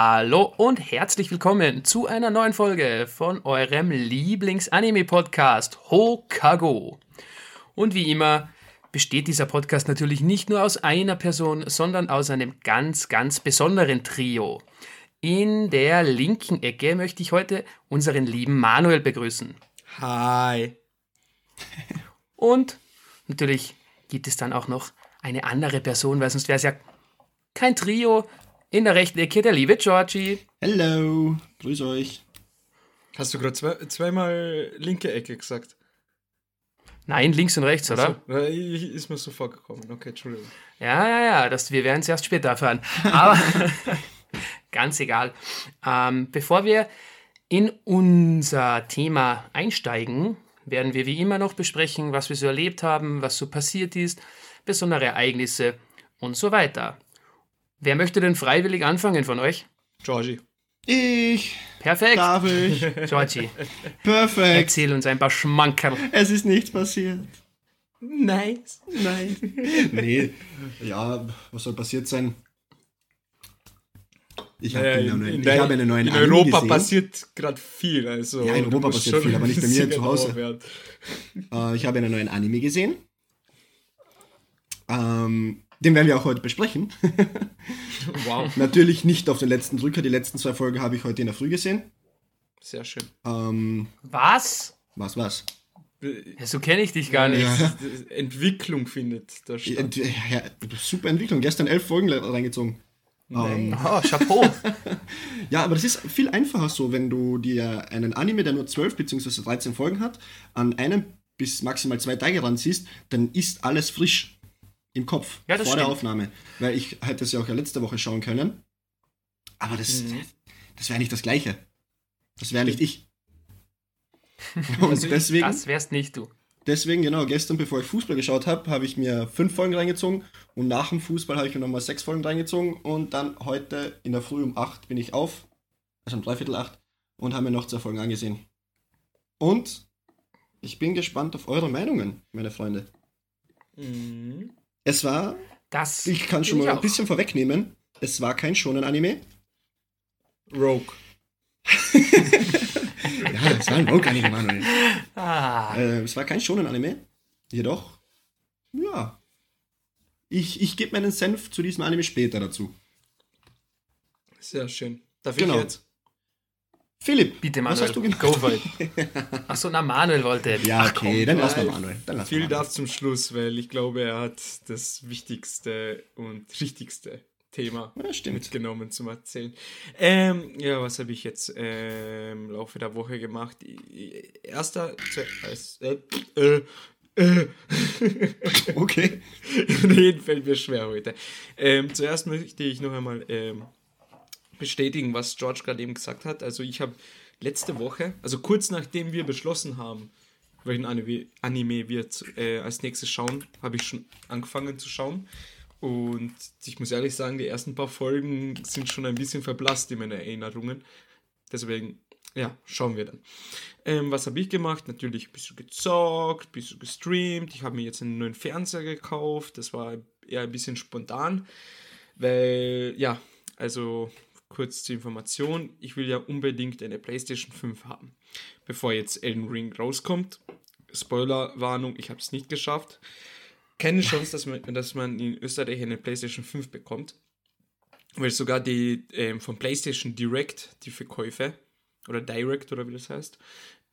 Hallo und herzlich willkommen zu einer neuen Folge von eurem Lieblings-Anime-Podcast Hokago. Und wie immer besteht dieser Podcast natürlich nicht nur aus einer Person, sondern aus einem ganz, ganz besonderen Trio. In der linken Ecke möchte ich heute unseren lieben Manuel begrüßen. Hi. Und natürlich gibt es dann auch noch eine andere Person, weil sonst wäre es ja kein Trio. In der rechten Ecke der liebe Georgie. Hello, grüß euch. Hast du gerade zwei, zweimal linke Ecke gesagt? Nein, links und rechts, oder? Also, ist mir so vorgekommen. Okay, Entschuldigung. Ja, ja, ja, das, wir werden es erst später erfahren. Aber ganz egal. Ähm, bevor wir in unser Thema einsteigen, werden wir wie immer noch besprechen, was wir so erlebt haben, was so passiert ist, besondere Ereignisse und so weiter. Wer möchte denn freiwillig anfangen von euch? Georgie. Ich. Perfekt. Darf ich? Georgie, Perfekt. erzähl uns ein paar Schmankerl. Es ist nichts passiert. Nice. Nein. nee. Ja, was soll passiert sein? Ich habe Naja, einen, in, ich habe einen neuen in Anime Europa gesehen. passiert gerade viel. Also Ja, in Europa passiert viel, aber nicht bei mir zu Hause. Äh, ich habe einen neuen Anime gesehen. Ähm, den werden wir auch heute besprechen. Wow, Natürlich nicht auf den letzten Drücker. Die letzten zwei Folgen habe ich heute in der Früh gesehen. sehr schön. Ähm, Was? was, was? Ja, so kenne ich dich gar nicht. Ja. Entwicklung findet da statt. Ja, super Entwicklung. Gestern elf Folgen reingezogen. Ähm, Oh, Chapeau. Ja, aber das ist viel einfacher so, wenn du dir einen Anime, der nur 12 bzw. 13 Folgen hat, an einem bis maximal zwei Tage ranziehst, dann ist alles frisch im Kopf Ja, das vor der stimmt. Aufnahme. Weil ich hätte es ja auch ja letzte Woche schauen können. Aber das, Mhm. das wäre nicht das Gleiche. Das wäre nicht ich. Und Also deswegen, Das wärst nicht du. deswegen, genau, gestern, bevor ich Fußball geschaut habe, habe ich mir fünf Folgen reingezogen und nach dem Fußball habe ich mir nochmal sechs Folgen reingezogen und dann heute in der Früh um acht bin ich auf, also um dreiviertel acht, und habe mir noch zwei Folgen angesehen. Und ich bin gespannt auf eure Meinungen, meine Freunde. Mhm. Es war, Das ich kann schon mal ein bisschen vorwegnehmen, es war kein Shonen-Anime. Rogue. Ja, es war ein Rogue-Anime, Manuel. Ah, Äh, es war kein Shonen-Anime. Jedoch, ja. Ich, ich gebe meinen Senf zu diesem Anime später dazu. Sehr schön. Darf Genau. ich jetzt? Philipp, bitte, was Manuel. hast du gemacht? Go for it. Achso, na, Manuel wollte. Ja, Ach, okay, komm. dann lass mal Manuel. Dann lass Manuel. darf zum Schluss, weil ich glaube, er hat das wichtigste und richtigste Thema Ja, stimmt. mitgenommen zum Erzählen. Ähm, ja, was habe ich jetzt ähm, im Laufe der Woche gemacht? Erster, äh, äh, äh, Okay. Reden fällt mir schwer heute. Ähm, zuerst möchte ich noch einmal ähm, bestätigen, was George gerade eben gesagt hat. Also ich habe letzte Woche, also kurz nachdem wir beschlossen haben, welchen Anime, Anime wir äh, als nächstes schauen, habe ich schon angefangen zu schauen. Und ich muss ehrlich sagen, die ersten paar Folgen sind schon ein bisschen verblasst in meinen Erinnerungen. Deswegen, ja, schauen wir dann. Ähm, was habe ich gemacht? Natürlich ein bisschen gezockt, ein bisschen gestreamt. Ich habe mir jetzt einen neuen Fernseher gekauft. Das war eher ein bisschen spontan, weil, ja, also kurz zur Information, ich will ja unbedingt eine PlayStation 5 haben, bevor jetzt Elden Ring rauskommt. Spoilerwarnung, ich habe es nicht geschafft. Keine Chance, dass man, dass man in Österreich eine PlayStation 5 bekommt. Weil sogar die ähm, von PlayStation Direct, die Verkäufe, oder Direct oder wie das heißt,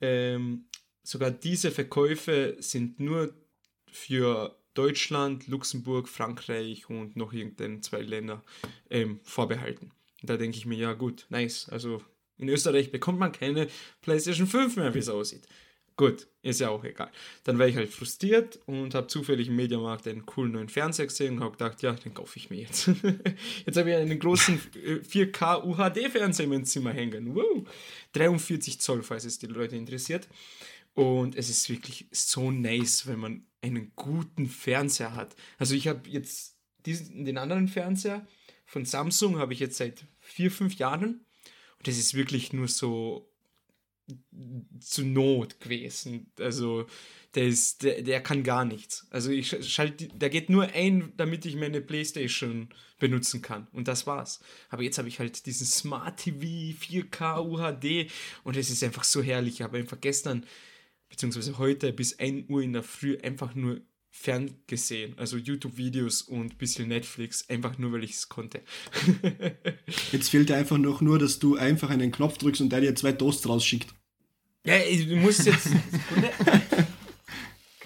ähm, sogar diese Verkäufe sind nur für Deutschland, Luxemburg, Frankreich und noch irgendein zwei Länder ähm, vorbehalten. Und da denke ich mir, ja gut, nice. Also in Österreich bekommt man keine PlayStation 5 mehr, wie es aussieht. Gut, ist ja auch egal. Dann war ich halt frustriert und habe zufällig im Mediamarkt einen coolen neuen Fernseher gesehen und habe gedacht, ja, den kaufe ich mir jetzt. jetzt habe ich einen großen äh, 4K UHD-Fernseher in meinem Zimmer hängen. Wow. 43 Zoll, falls es die Leute interessiert. Und es ist wirklich so nice, wenn man einen guten Fernseher hat. Also ich habe jetzt diesen, den anderen Fernseher von Samsung habe ich jetzt seit vier, fünf Jahren. Und das ist wirklich nur so zu Not gewesen. Also der ist, der, der kann gar nichts. Also ich schalte, der geht nur ein, damit ich meine Playstation benutzen kann. Und das war's. Aber jetzt habe ich halt diesen Smart TV 4K UHD und es ist einfach so herrlich. Ich habe einfach gestern, beziehungsweise heute bis 1 Uhr in der Früh einfach nur ferngesehen. Also YouTube-Videos und ein bisschen Netflix, einfach nur, weil ich es konnte. Jetzt fehlt dir einfach noch nur, dass du einfach einen Knopf drückst und der dir zwei Toasts rausschickt. Ja, du musst jetzt.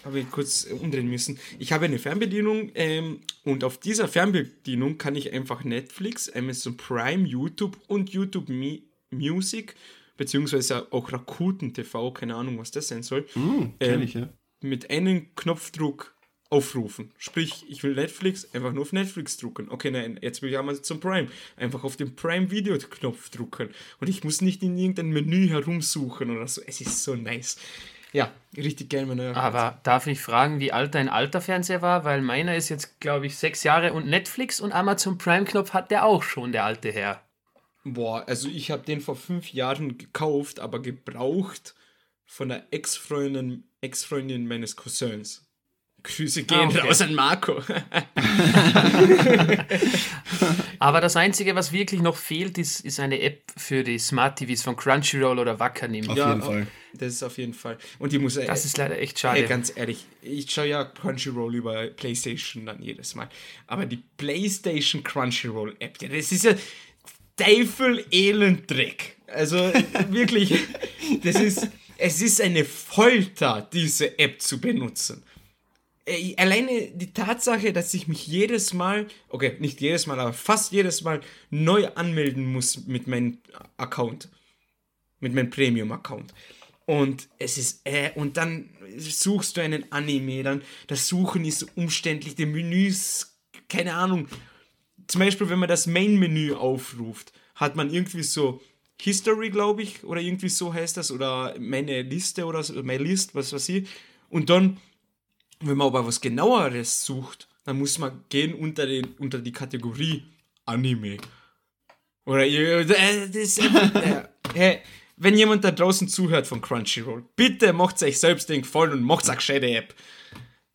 habe ich kurz umdrehen müssen. Ich habe eine Fernbedienung ähm, und auf dieser Fernbedienung kann ich einfach Netflix, Amazon Prime, YouTube und YouTube Mi Music, beziehungsweise auch Rakuten TV, keine Ahnung, was das sein soll, Mm, ähm, ich, ja. mit einem Knopfdruck aufrufen. Sprich, ich will Netflix, einfach nur auf Netflix drucken. Okay, nein, jetzt will ich Amazon Prime. Einfach auf den Prime Video Knopf drucken. Und ich muss nicht in irgendein Menü herumsuchen oder so. Es ist so nice. Ja, richtig geil, mein neuer Aber darf ich fragen, wie alt dein alter Fernseher war? Weil meiner ist jetzt, glaube ich, sechs Jahre und Netflix und Amazon Prime-Knopf hat der auch schon, der alte Herr. Boah, also ich habe den vor fünf Jahren gekauft, aber gebraucht von der Ex-Freundin Ex-Freundin meines Cousins. Grüße gehen Ah, okay. raus an Marco. Aber das Einzige, was wirklich noch fehlt, ist, ist eine App für die Smart TVs von Crunchyroll oder Wackernim. Auf Ja, jeden Fall. Das ist auf jeden Fall. Und die muss äh, Das ist leider echt schade. Ey, ganz ehrlich, ich schaue ja Crunchyroll über PlayStation dann jedes Mal. Aber die PlayStation Crunchyroll App, das ist ja Teufel Elend-Dreck. Also wirklich, das ist, es ist eine Folter, diese App zu benutzen. Ey, Alleine die Tatsache, dass ich mich jedes Mal, okay, nicht jedes Mal, aber fast jedes Mal neu anmelden muss mit meinem Account. Mit meinem Premium-Account. Und es ist, äh, und dann suchst du einen Anime, dann das Suchen ist so umständlich, die Menüs, keine Ahnung. Zum Beispiel, wenn man das Main-Menü aufruft, hat man irgendwie so History, glaube ich, oder irgendwie so heißt das, oder meine Liste oder so, meine List, was weiß ich. Und dann, wenn man aber was genaueres sucht, dann muss man gehen unter, den, unter die Kategorie Anime. Oder ihr, äh, das äh, hey, wenn jemand da draußen zuhört von Crunchyroll, bitte macht euch selbst den Gefallen und macht eine gescheite App.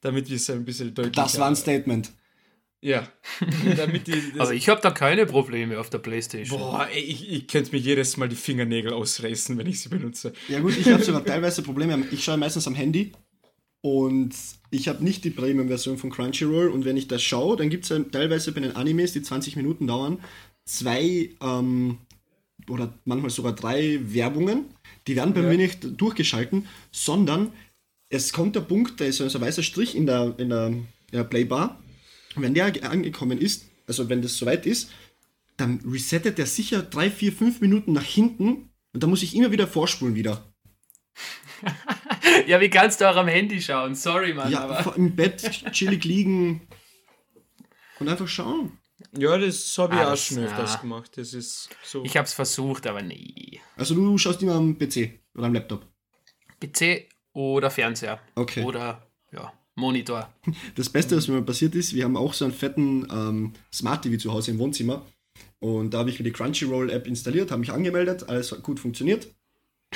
Damit wir es ein bisschen deutlicher Das war ein Statement. Ja. Damit die, Aber ich habe da keine Probleme auf der Playstation. boah, ich, ich könnte mir jedes Mal die Fingernägel ausreißen, wenn ich sie benutze. Ja gut, ich habe sogar teilweise Probleme. Ich schaue meistens am Handy und ich habe nicht die Premium-Version von Crunchyroll und wenn ich das schaue, dann gibt es teilweise bei den Animes, die 20 Minuten dauern, zwei ähm, oder manchmal sogar drei Werbungen. Die werden bei Ja. mir nicht durchgeschalten, sondern es kommt der Punkt, da ist so ein weißer Strich in der, in der, in der Playbar. Und wenn der angekommen ist, also wenn das soweit ist, dann resettet der sicher drei, vier, fünf Minuten nach hinten und dann muss ich immer wieder vorspulen wieder. Ja, wie kannst du auch am Handy schauen? Sorry, Mann, Ja, aber. im Bett chillig liegen und einfach schauen. Ja, das habe ich Ah, auch schon öfters ja. gemacht. Das ist so. Ich habe es versucht, aber nee. Also du schaust immer am PC oder am Laptop. PC oder Fernseher. Okay. Oder, ja, Monitor. Das Beste, was mir mal passiert ist, wir haben auch so einen fetten ähm, Smart TV zu Hause im Wohnzimmer. Und da habe ich mir die Crunchyroll-App installiert, habe mich angemeldet, alles hat gut funktioniert.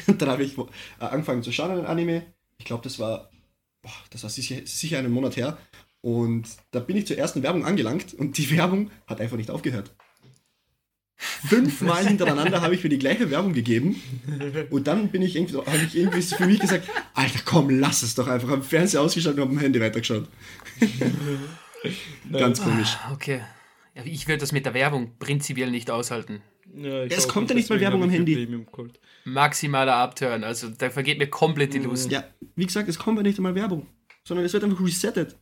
Dann habe ich äh, angefangen zu schauen, einen Anime. Ich glaube, das war, boah, das war sicher, sicher einen Monat her. Und da bin ich zur ersten Werbung angelangt und die Werbung hat einfach nicht aufgehört. Fünfmal hintereinander habe ich mir die gleiche Werbung gegeben und dann bin ich irgendwie, habe ich irgendwie für mich gesagt, Alter, komm, lass es doch einfach. Am Fernseher ausgeschaltet und am Handy weitergeschaut. Ganz komisch. Ah, Okay. Ja, ich würde das mit der Werbung prinzipiell nicht aushalten. Ja, Es kommt ja nicht mal Werbung am Handy. Maximaler Abturn. Also da vergeht mir komplett die Lust. Ja, wie gesagt, es kommt ja nicht einmal Werbung, sondern es wird einfach resettet.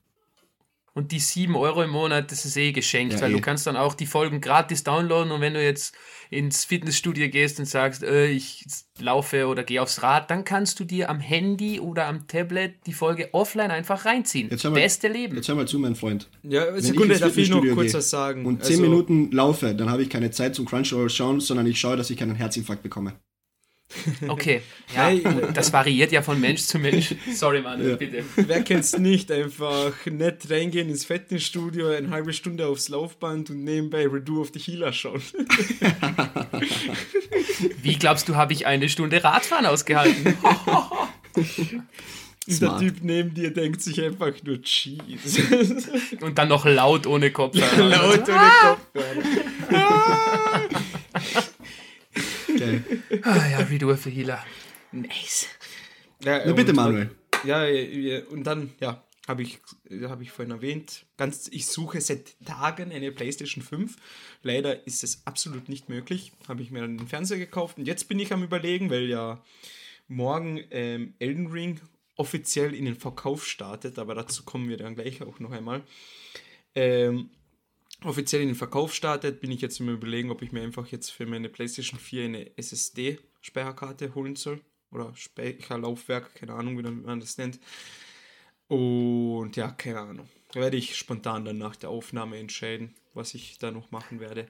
Und die 7 Euro im Monat, das ist eh geschenkt, Ja, weil eh. du kannst dann auch die Folgen gratis downloaden und wenn du jetzt ins Fitnessstudio gehst und sagst, äh, ich laufe oder gehe aufs Rad, dann kannst du dir am Handy oder am Tablet die Folge offline einfach reinziehen. Jetzt hör mal- Beste Leben. Jetzt hör mal zu, mein Freund. Ja, Wenn Sekunde, ins darf ich noch Fitnessstudio kurz gehe was sagen? Und 10 Also, Minuten laufe, dann habe ich keine Zeit zum Crunchyroll schauen, sondern ich schaue, dass ich keinen Herzinfarkt bekomme. Okay, ja, das variiert ja von Mensch zu Mensch. Sorry, Manuel, ja. bitte. Wer kennt's nicht? Einfach nett reingehen ins Fitnessstudio, eine halbe Stunde aufs Laufband und nebenbei Redo of the Healer schauen. Wie glaubst du, habe ich eine Stunde Radfahren ausgehalten? Der Typ neben dir denkt sich einfach nur Cheese. Und dann noch laut ohne Kopfhörer. laut ohne Kopfhörer. Okay. Ah, ja, Redo the Healer. Nice. Ja, Na bitte, Manuel. Ja, und dann, ja, habe ich, hab ich vorhin erwähnt, ganz, ich suche seit Tagen eine PlayStation 5. Leider ist es absolut nicht möglich. Habe ich mir dann den Fernseher gekauft und jetzt bin ich am Überlegen, weil ja morgen ähm, Elden Ring offiziell in den Verkauf startet, aber dazu kommen wir dann gleich auch noch einmal. Ähm, offiziell in den Verkauf startet, bin ich jetzt im Überlegen, ob ich mir einfach jetzt für meine PlayStation 4 eine SSD-Speicherkarte holen soll. Oder Speicherlaufwerk, keine Ahnung, wie man das nennt. Und ja, keine Ahnung. Werde ich spontan dann nach der Aufnahme entscheiden, was ich da noch machen werde.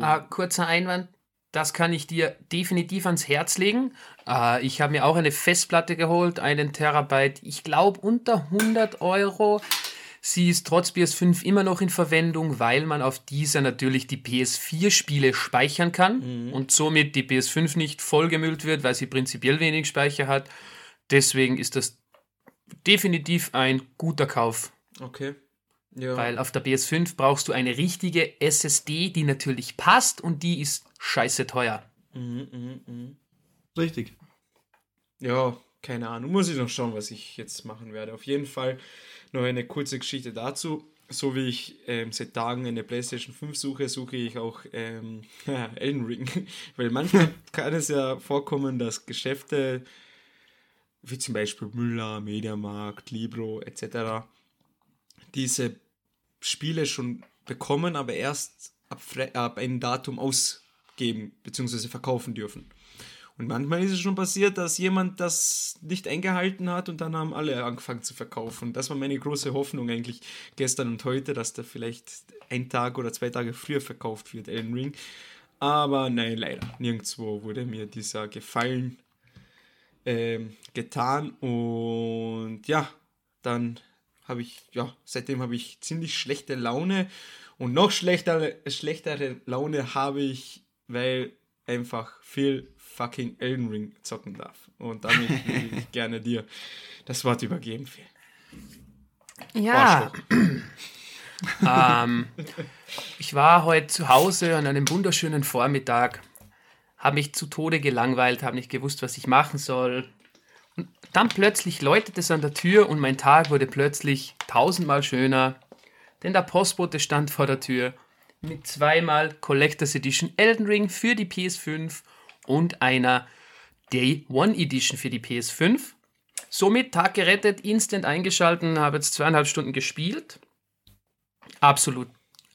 Ah, kurzer Einwand. Das kann ich dir definitiv ans Herz legen. Äh, ich habe mir auch eine Festplatte geholt, einen Terabyte. Ich glaube unter 100 Euro. Sie ist trotz PS5 immer noch in Verwendung, weil man auf dieser natürlich die PS4-Spiele speichern kann mhm. und somit die PS5 nicht vollgemüllt wird, weil sie prinzipiell wenig Speicher hat. Deswegen ist das definitiv ein guter Kauf. Okay. Ja. Weil auf der PS5 brauchst du eine richtige SSD, die natürlich passt und die ist scheiße teuer. Mhm, mh, mh. Richtig. Ja, keine Ahnung. Muss ich noch schauen, was ich jetzt machen werde. Auf jeden Fall noch eine kurze Geschichte dazu. So wie ich ähm, seit Tagen eine PlayStation 5 suche, suche ich auch ähm, Elden Ring. Weil manchmal kann es ja vorkommen, dass Geschäfte wie zum Beispiel Müller, Mediamarkt, Libro etc. diese Spiele schon bekommen, aber erst ab, ab einem Datum ausgeben bzw. verkaufen dürfen. Und manchmal ist es schon passiert, dass jemand das nicht eingehalten hat und dann haben alle angefangen zu verkaufen. Das war meine große Hoffnung eigentlich gestern und heute, dass da vielleicht ein Tag oder zwei Tage früher verkauft wird, Elden Ring. Aber nein, leider. Nirgendwo wurde mir dieser Gefallen ähm, getan. Und ja, dann habe ich, ja, seitdem habe ich ziemlich schlechte Laune. Und noch schlechtere, schlechtere Laune habe ich, weil einfach viel fucking Elden Ring zocken darf. Und damit würde ich gerne dir das Wort übergeben, Phil. Ja. ähm, ich war heute zu Hause an einem wunderschönen Vormittag, habe mich zu Tode gelangweilt, habe nicht gewusst, was ich machen soll. Und dann plötzlich läutet es an der Tür und mein Tag wurde plötzlich tausendmal schöner, denn der Postbote stand vor der Tür mit zweimal Collectors Edition Elden Ring für die PS5 und einer Day One Edition für die PS5. Somit Tag gerettet, instant eingeschalten, habe jetzt zweieinhalb Stunden gespielt. Absolut,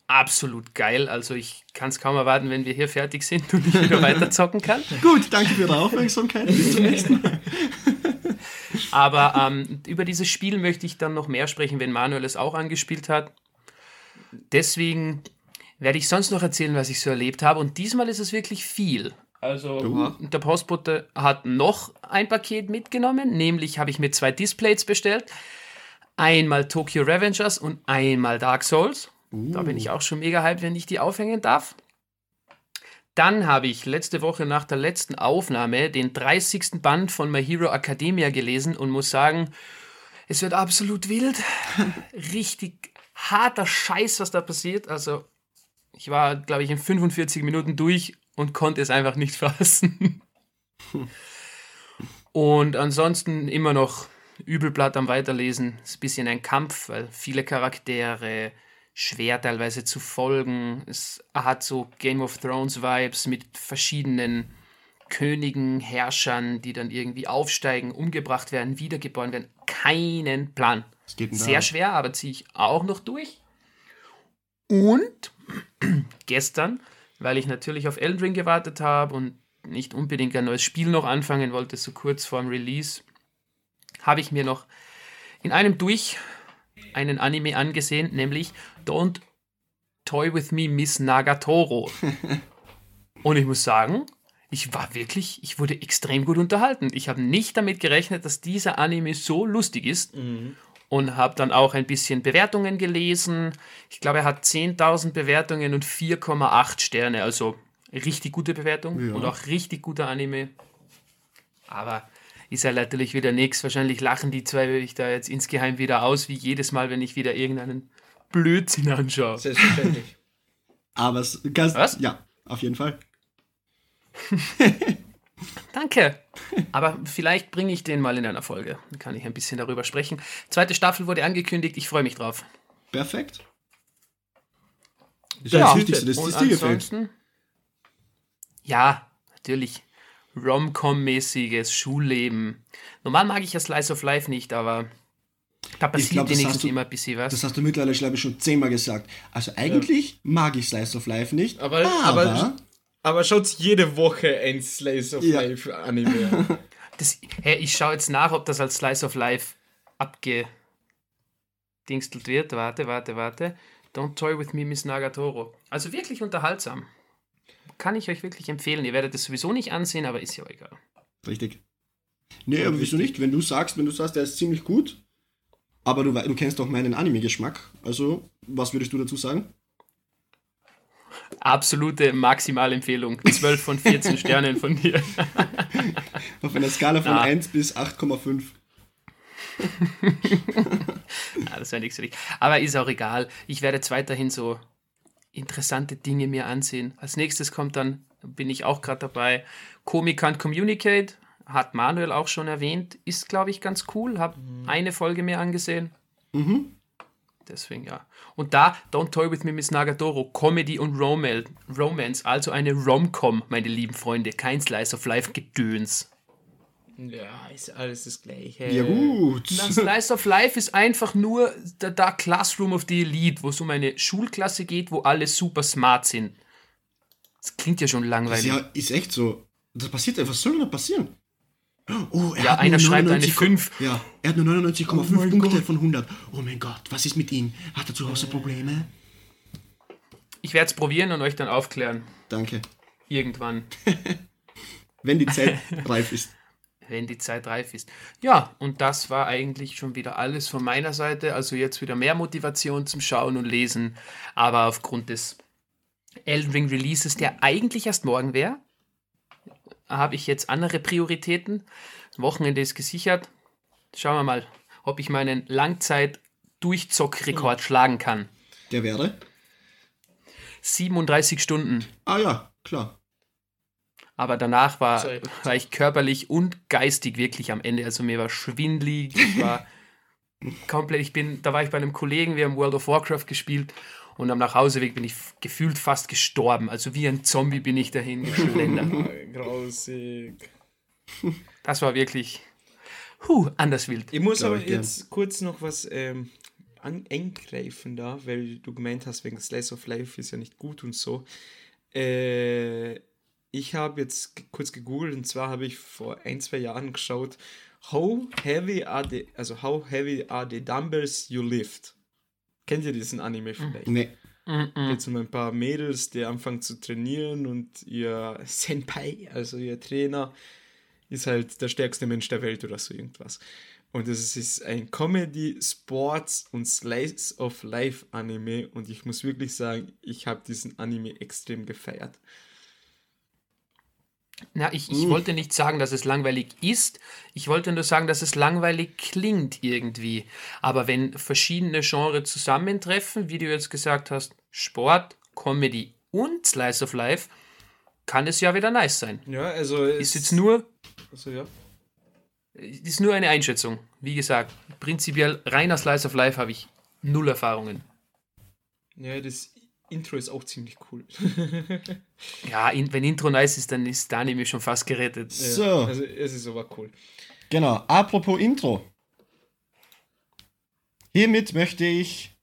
absolut geil. Also ich kann es kaum erwarten, wenn wir hier fertig sind und ich wieder weiter zocken kann. Gut, danke für Ihre Aufmerksamkeit. Bis zum nächsten Mal. Aber ähm, über dieses Spiel möchte ich dann noch mehr sprechen, wenn Manuel es auch angespielt hat. Deswegen werde ich sonst noch erzählen, was ich so erlebt habe. Und diesmal ist es wirklich viel. Also uh. der Postbote hat noch ein Paket mitgenommen, nämlich habe ich mir zwei Displays bestellt. Einmal Tokyo Revengers und einmal Dark Souls. Uh. Da bin ich auch schon mega hyped, wenn ich die aufhängen darf. Dann habe ich letzte Woche nach der letzten Aufnahme den 30. Band von My Hero Academia gelesen und muss sagen, es wird absolut wild. Richtig harter Scheiß, was da passiert. Also, ich war, glaube ich, in 45 Minuten durch und konnte es einfach nicht fassen. und ansonsten immer noch Übelblatt am Weiterlesen. Ist ein bisschen ein Kampf, weil viele Charaktere schwer teilweise zu folgen. Es hat so Game of Thrones Vibes mit verschiedenen Königen, Herrschern, die dann irgendwie aufsteigen, umgebracht werden, wiedergeboren werden. Keinen Plan. Sehr schwer, aber ziehe ich auch noch durch. Und gestern weil ich natürlich auf Elden Ring gewartet habe und nicht unbedingt ein neues Spiel noch anfangen wollte, so kurz vorm Release, habe ich mir noch in einem Durch einen Anime angesehen, nämlich Don't Toy With Me Miss Nagatoro. und ich muss sagen, ich war wirklich, ich wurde extrem gut unterhalten. Ich habe nicht damit gerechnet, dass dieser Anime so lustig ist und habe dann auch ein bisschen Bewertungen gelesen. Ich glaube, er hat 10.000 Bewertungen und 4,8 Sterne, also richtig gute Bewertung Ja. und auch richtig guter Anime. Aber ist ja natürlich wieder nichts. Wahrscheinlich lachen die zwei mich da jetzt insgeheim wieder aus, wie jedes Mal, wenn ich wieder irgendeinen Blödsinn anschaue. Selbstverständlich. Aber es ganz, Was? Ja, auf jeden Fall. Danke. Aber vielleicht bringe ich den mal in einer Folge. Dann kann ich ein bisschen darüber sprechen. Zweite Staffel wurde angekündigt. Ich freue mich drauf. Perfekt. Das ist Ja, ja, das Wichtigste, dass es dir gefällt. ansonsten, ja, natürlich. Rom-Com-mäßiges Schulleben. Normal mag ich ja Slice of Life nicht, aber da passiert glaub, wenigstens du- immer ein bisschen was. Das hast du mittlerweile, glaube ich, schon zehnmal gesagt. Also eigentlich mag ich Slice of Life nicht, Aber, aber, aber, aber schaut jede Woche ein Slice of Ja. Life Anime an. Das, hey, ich schaue jetzt nach, ob das als Slice of Life abgedingstelt wird. Warte, warte, warte. Don't Toy With Me, Miss Nagatoro. Also wirklich unterhaltsam. Kann ich euch wirklich empfehlen. Ihr werdet es sowieso nicht ansehen, aber ist ja egal. Richtig. Nee, aber wieso nicht? Wenn du sagst, wenn du sagst, der ist ziemlich gut, aber du, du kennst doch meinen Anime-Geschmack. Also, was würdest du dazu sagen? Absolute Maximalempfehlung. 12 von 14 Sternen von dir. Auf einer Skala von Ah. 1 bis 8,5. Ja, das wäre nichts für dich. Aber ist auch egal. Ich werde jetzt weiterhin so interessante Dinge mir ansehen. Als nächstes kommt dann, bin ich auch gerade dabei, Comic Can't Communicate. Hat Manuel auch schon erwähnt. Ist, glaube ich, ganz cool. Hab eine Folge mehr angesehen. Mhm. Deswegen ja. Und da, Don't Toy With Me, Miss Nagatoro, Comedy und Romance, Romance also eine Rom-Com, meine lieben Freunde. Kein Slice of Life Gedöns. ja, ist alles das Gleiche. Ja, gut. Das Slice of Life ist einfach nur der Dark Classroom of the Elite, wo es um eine Schulklasse geht, wo alle super smart sind. Das klingt ja schon Das langweilig. ja, ist echt so. Das passiert einfach. Was soll denn da passieren? Oh, er Ja, hat einer schreibt eine 99 5. Ja, er hat nur 99,5 Punkte von 100. Oh mein Gott, was ist mit ihm? Hat er zu Hause Probleme? Ich werde es probieren und euch dann aufklären. Danke. Irgendwann, Wenn die Zeit reif ist. wenn die Zeit reif ist. Ja, und das war eigentlich schon wieder alles von meiner Seite. Also jetzt wieder mehr Motivation zum Schauen und Lesen. Aber aufgrund des Elden Ring Releases, der eigentlich erst morgen wäre, habe ich jetzt andere Prioritäten. Wochenende ist gesichert. Schauen wir mal, ob ich meinen Langzeit-Durchzockrekord schlagen kann. Der wäre? 37 Stunden. Ah ja, klar. Aber danach war, Sorry. war ich körperlich und geistig wirklich am Ende. Also mir war schwindlig, ich war komplett, ich bin, da war ich bei einem Kollegen, wir haben World of Warcraft gespielt und am Nachhauseweg bin ich gefühlt fast gestorben. Also wie ein Zombie bin ich dahin geschlendert. Grausig. Das war wirklich, huh, anders wild. Ich muss aber ich gern. jetzt kurz noch was ähm, an, eingreifen da, weil du gemeint hast, wegen Slice of Life ist ja nicht gut und so. Äh, ich habe jetzt kurz gegoogelt und zwar habe ich vor ein, zwei Jahren geschaut, How heavy are the, also how heavy are the dumbbells you lift? Kennt ihr diesen Anime vielleicht? Nee. Geht es um ein paar Mädels, die anfangen zu trainieren und ihr Senpai, also ihr Trainer, ist halt der stärkste Mensch der Welt oder so irgendwas. Und es ist ein Comedy, Sports und Slice of Life Anime und ich muss wirklich sagen, ich habe diesen Anime extrem gefeiert. Na, ich, ich wollte nicht sagen, dass es langweilig ist. Ich wollte nur sagen, dass es langweilig klingt irgendwie. Aber wenn verschiedene Genres zusammentreffen, wie du jetzt gesagt hast, Sport, Comedy und Slice of Life, kann es ja wieder nice sein. Ja, also es Ist jetzt nur, also, ja. ist nur eine Einschätzung. Wie gesagt, prinzipiell reiner Slice of Life habe ich null Erfahrungen. ja, das Intro ist auch ziemlich cool. Ja, in, wenn Intro nice ist, dann ist der Anime schon fast gerettet. So, Also es ist aber cool. genau. Apropos Intro. Hiermit möchte ich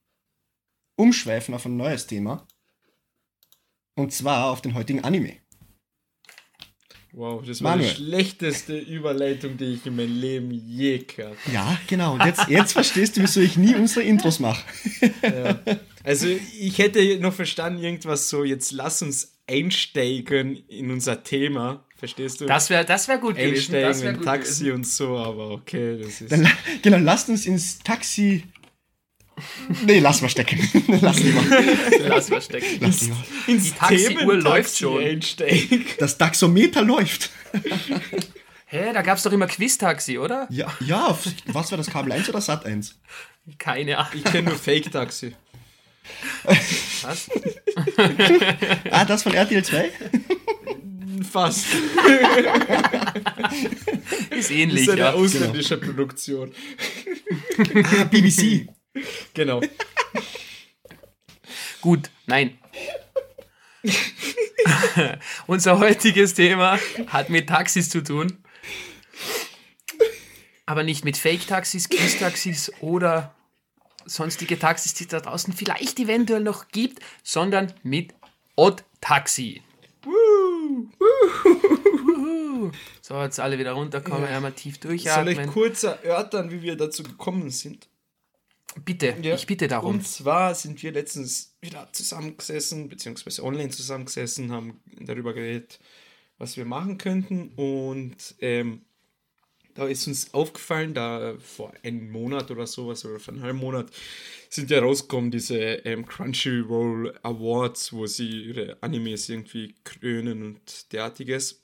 umschweifen auf ein neues Thema. Und zwar auf den heutigen Anime. Wow, das war Manuel. die schlechteste Überleitung, die ich in meinem Leben je gehört habe. Ja, genau. Und jetzt, jetzt verstehst du, wieso ich nie unsere Intros mache. Also ich hätte noch verstanden, irgendwas so, jetzt lass uns einsteigen in unser Thema. Verstehst du? Das wäre das wär gut gewesen. Einsteigen Das wär in Taxi gewesen. und so, aber okay, das ist. Dann, genau, lasst uns ins Taxi. Nee, lass mal stecken. lass lieber. Lass mal stecken. Lass lieber. ins Die Taxiuhr läuft schon. Das Taxometer läuft. Hä, da gab es doch immer Quiz-Taxi, oder? Ja, ja, was war das Kabel 1 oder Sat 1? Keine Ahnung. Ich kenne nur Fake-Taxi. Was? Ah, das von RTL 2? Fast. Ist Das ähnlich, ist eine ja. ausländische Produktion. Ah, BBC. Genau. Gut, nein. Unser heutiges Thema hat mit Taxis zu tun. Aber nicht mit Fake-Taxis, Quiz-Taxis oder sonstige Taxis, die es da draußen vielleicht eventuell noch gibt, sondern mit Odd-Taxi. So, jetzt alle wieder runterkommen, einmal tief Soll ich durchatmen. kurz erörtern, wie wir dazu gekommen sind? Bitte, Ja. ich bitte darum. Und zwar sind wir letztens wieder zusammengesessen, beziehungsweise online zusammengesessen, haben darüber geredet, was wir machen könnten. Und ähm, da ist uns aufgefallen, da vor einem Monat oder sowas, oder vor einem halben Monat, sind ja rausgekommen diese ähm, Crunchyroll Awards, wo sie ihre Animes irgendwie krönen und derartiges.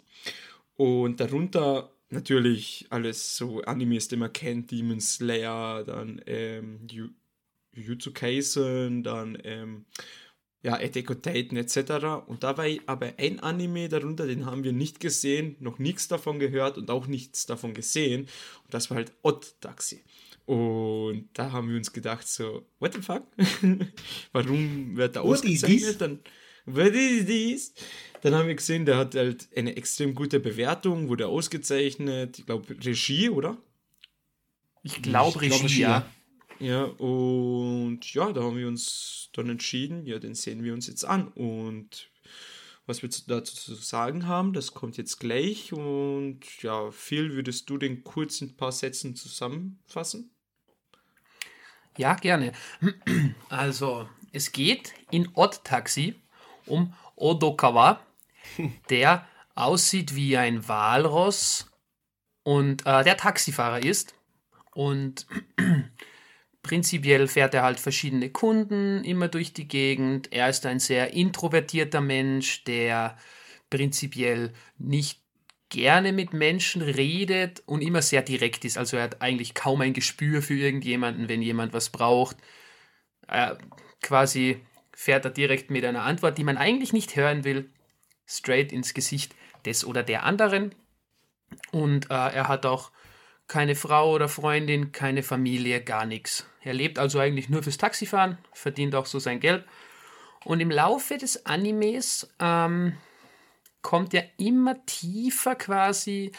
Und darunter natürlich alles so Animes, die man kennt, Demon Slayer, dann ähm, Jujutsu Kaisen, dann ähm, ja, Attack on Titan etc. Und da war aber ein Anime darunter, den haben wir nicht gesehen, noch nichts davon gehört und auch nichts davon gesehen. Und das war halt Odd Taxi. Und da haben wir uns gedacht so, what the fuck? Warum wird da ausgezeichnet? Dann, what is this? Dann haben wir gesehen, der hat halt eine extrem gute Bewertung, wurde ausgezeichnet, ich glaube Regie, oder? Ich glaube Ich glaub, Regie, Regie, ja. ja. Und ja, da haben wir uns dann entschieden, ja, den sehen wir uns jetzt an. Und was wir zu- dazu zu sagen haben, das kommt jetzt gleich. Und ja, Phil, würdest du den kurz in ein paar Sätzen zusammenfassen? Ja, gerne. Also, es geht in Odd Taxi um Odokawa, der aussieht wie ein Walross und äh, der Taxifahrer ist. Und prinzipiell fährt er halt verschiedene Kunden immer durch die Gegend. Er ist ein sehr introvertierter Mensch, der prinzipiell nicht gerne mit Menschen redet und immer sehr direkt ist. Also er hat eigentlich kaum ein Gespür für irgendjemanden, wenn jemand was braucht. Äh, quasi fährt er direkt mit einer Antwort, die man eigentlich nicht hören will, straight ins Gesicht des oder der anderen. Und äh, er hat auch keine Frau oder Freundin, keine Familie, gar nichts. Er lebt also eigentlich nur fürs Taxifahren, verdient auch so sein Geld. Und im Laufe des Animes ähm, kommt er immer tiefer quasi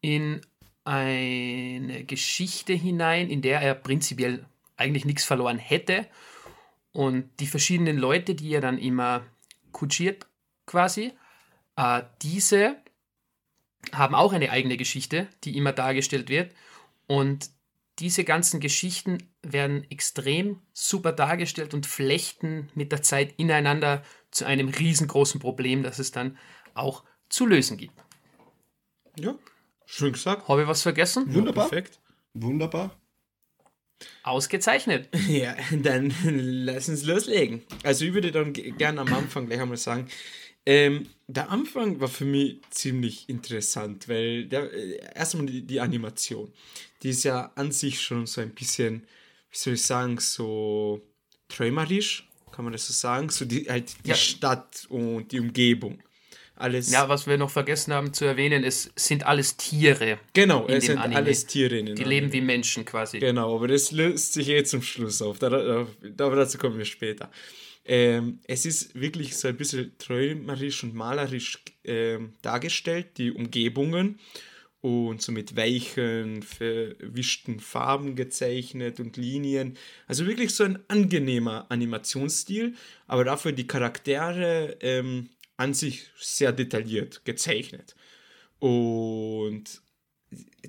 in eine Geschichte hinein, in der er prinzipiell eigentlich nichts verloren hätte. Und die verschiedenen Leute, die er dann immer kutschiert, quasi, äh, diese haben auch eine eigene Geschichte, die immer dargestellt wird. Und diese ganzen Geschichten werden extrem super dargestellt und flechten mit der Zeit ineinander zu einem riesengroßen Problem, das es dann auch zu lösen gibt. Ja, schön gesagt. Habe ich was vergessen? Wunderbar. Perfekt. Wunderbar. Ausgezeichnet. Ja, dann lass uns loslegen. Also ich würde dann ge- gerne am Anfang gleich einmal sagen, ähm, der Anfang war für mich ziemlich interessant, weil der, äh, erstmal die, die Animation, die ist ja an sich schon so ein bisschen, wie soll ich sagen, so träumerisch, kann man das so sagen, so die, halt die Ja. Stadt und die Umgebung. Alles, Ja, was wir noch vergessen haben zu erwähnen, es sind alles Tiere. genau, es sind Anime. alles Tiere in den Die Anime. leben wie Menschen quasi. Genau, aber das löst sich eh zum Schluss auf. Da, dazu kommen wir später. Ähm, es ist wirklich so ein bisschen träumerisch und malerisch ähm, dargestellt, die Umgebungen und so mit weichen, verwischten Farben gezeichnet und Linien. Also wirklich so ein angenehmer Animationsstil, aber dafür die Charaktere ähm, an sich sehr detailliert gezeichnet. Und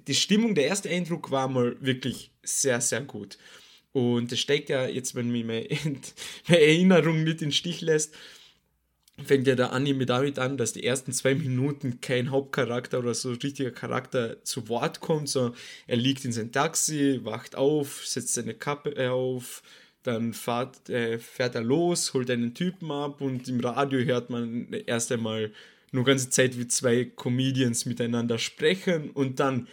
die Stimmung, der erste Eindruck war mal wirklich sehr, sehr gut. Und es steckt ja jetzt, wenn mich meine Erinnerung nicht in den Stich lässt, fängt ja der Anime damit an, dass die ersten zwei Minuten kein Hauptcharakter oder so richtiger Charakter zu Wort kommt, sondern er liegt in sein Taxi, wacht auf, setzt seine Kappe auf, dann fährt, äh, fährt er los, holt einen Typen ab und im Radio hört man erst einmal nur ganze Zeit, wie zwei Comedians miteinander sprechen und dann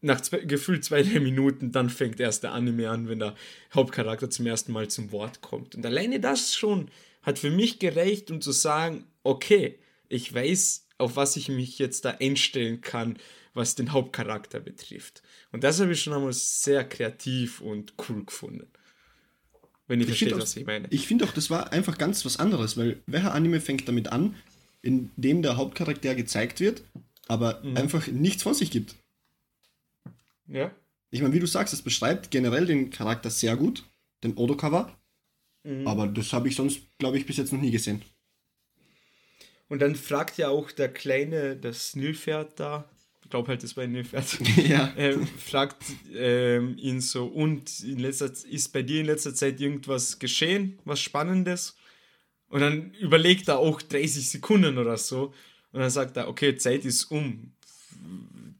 nach zwei, gefühlt zwei, drei Minuten, dann fängt erst der Anime an, wenn der Hauptcharakter zum ersten Mal zum Wort kommt. Und alleine das schon hat für mich gereicht, um zu sagen, okay, ich weiß, auf was ich mich jetzt da einstellen kann, was den Hauptcharakter betrifft. Und das habe ich schon einmal sehr kreativ und cool gefunden. Wenn ihr Ich versteht, finde was ich meine. auch, ich find auch, das war einfach ganz was anderes, weil welcher Anime fängt damit an, in dem der Hauptcharakter gezeigt wird, aber Mhm. einfach nichts von sich gibt. Ja. Ich meine, wie du sagst, es beschreibt generell den Charakter sehr gut, den Odokawa, Mhm. aber das habe ich sonst, glaube ich, bis jetzt noch nie gesehen. Und dann fragt ja auch der Kleine, das Nilpferd da, glaube halt, das war ein Nilpferd, ja. ähm, fragt ähm, ihn so, und in letzter, ist bei dir in letzter Zeit irgendwas geschehen, was Spannendes? Und dann überlegt er auch 30 Sekunden oder so. Und dann sagt er, okay, Zeit ist um.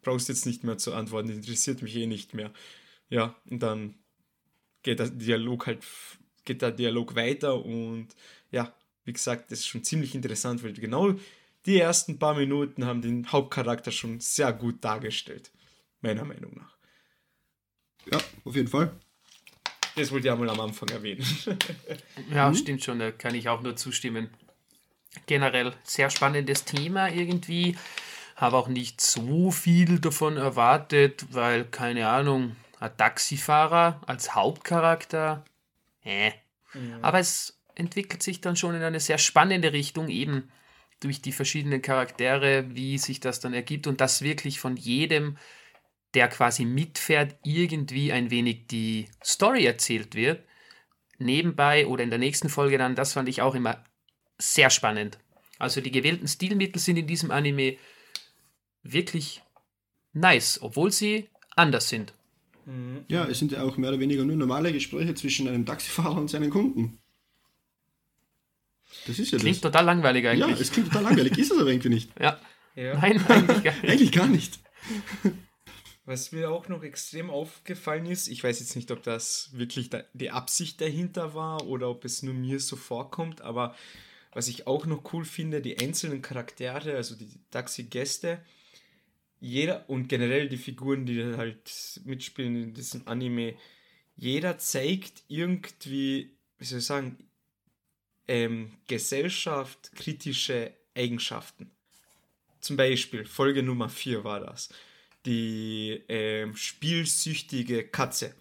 Brauchst jetzt nicht mehr zu antworten, interessiert mich eh nicht mehr. Ja, und dann geht der Dialog halt, geht der Dialog weiter und ja, wie gesagt, das ist schon ziemlich interessant, weil genau die ersten paar Minuten haben den Hauptcharakter schon sehr gut dargestellt. Meiner Meinung nach. ja, auf jeden Fall. Das wollte ich einmal am Anfang erwähnen. Ja, stimmt schon, da kann ich auch nur zustimmen. Generell sehr spannendes Thema irgendwie. Habe auch nicht so viel davon erwartet, weil, keine Ahnung, ein Taxifahrer als Hauptcharakter. Äh. Aber es entwickelt sich dann schon in eine sehr spannende Richtung, eben durch die verschiedenen Charaktere, wie sich das dann ergibt und dass wirklich von jedem, der quasi mitfährt, irgendwie ein wenig die Story erzählt wird nebenbei oder in der nächsten Folge dann, das fand ich auch immer sehr spannend. Also die gewählten Stilmittel sind in diesem Anime wirklich nice, obwohl sie anders sind. Ja, es sind ja auch mehr oder weniger nur normale Gespräche zwischen einem Taxifahrer und seinen Kunden. Das ist ja Klingt das. total langweilig Ja, eigentlich. es klingt total langweilig, ist es aber irgendwie nicht. Ja. Ja. Nein, eigentlich gar nicht. Eigentlich gar nicht. Was mir auch noch extrem aufgefallen ist, ich weiß jetzt nicht, ob das wirklich die Absicht dahinter war oder ob es nur mir so vorkommt, aber was ich auch noch cool finde, die einzelnen Charaktere, also die Taxi-Gäste, jeder und generell die Figuren, die halt mitspielen in diesem Anime, jeder zeigt irgendwie, wie soll ich sagen, ähm, gesellschaftskritische Eigenschaften. Zum Beispiel, Folge Nummer 4 war das. Die ähm, spielsüchtige Katze,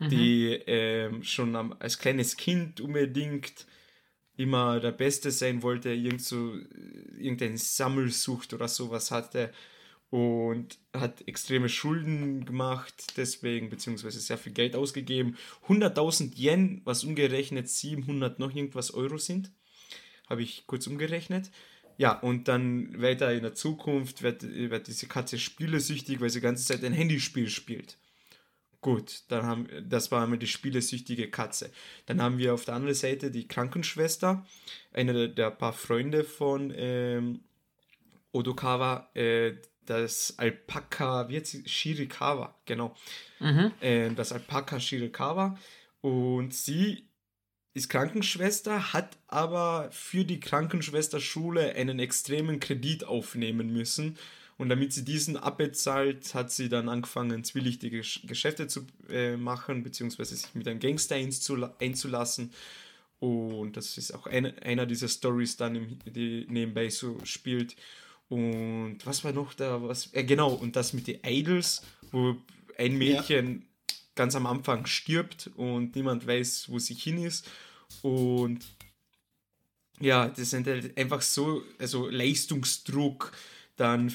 die ähm, schon am, als kleines Kind unbedingt immer der Beste sein wollte, irgend so, irgendeine Sammelsucht oder sowas hatte und hat extreme Schulden gemacht, deswegen, beziehungsweise sehr viel Geld ausgegeben. 100.000 Yen, was umgerechnet 700 noch irgendwas Euro sind, habe ich kurz umgerechnet. Ja, und dann weiter in der Zukunft wird, wird diese Katze spielesüchtig, weil sie die ganze Zeit ein Handyspiel spielt. Gut, dann haben, das war einmal die spielesüchtige Katze. Dann haben wir auf der anderen Seite die Krankenschwester, eine der, der paar Freunde von ähm, Odokawa, äh, das Alpaka, wie jetzt Shirikawa, genau. Äh, das Alpaka Shirikawa. Und sie ist Krankenschwester, hat aber für die Krankenschwesterschule einen extremen Kredit aufnehmen müssen. Und damit sie diesen abbezahlt, hat sie dann angefangen, zwielichtige Gesch- Geschäfte zu äh, machen, beziehungsweise sich mit einem Gangster einzula- einzulassen. Und das ist auch eine, einer dieser Stories dann, im, die nebenbei so spielt. Und was war noch da? Was, äh, genau, und das mit den Idols, wo ein Mädchen ganz am Anfang stirbt und niemand weiß, wo sie hin ist. Und ja, das sind halt einfach so, also Leistungsdruck, dann,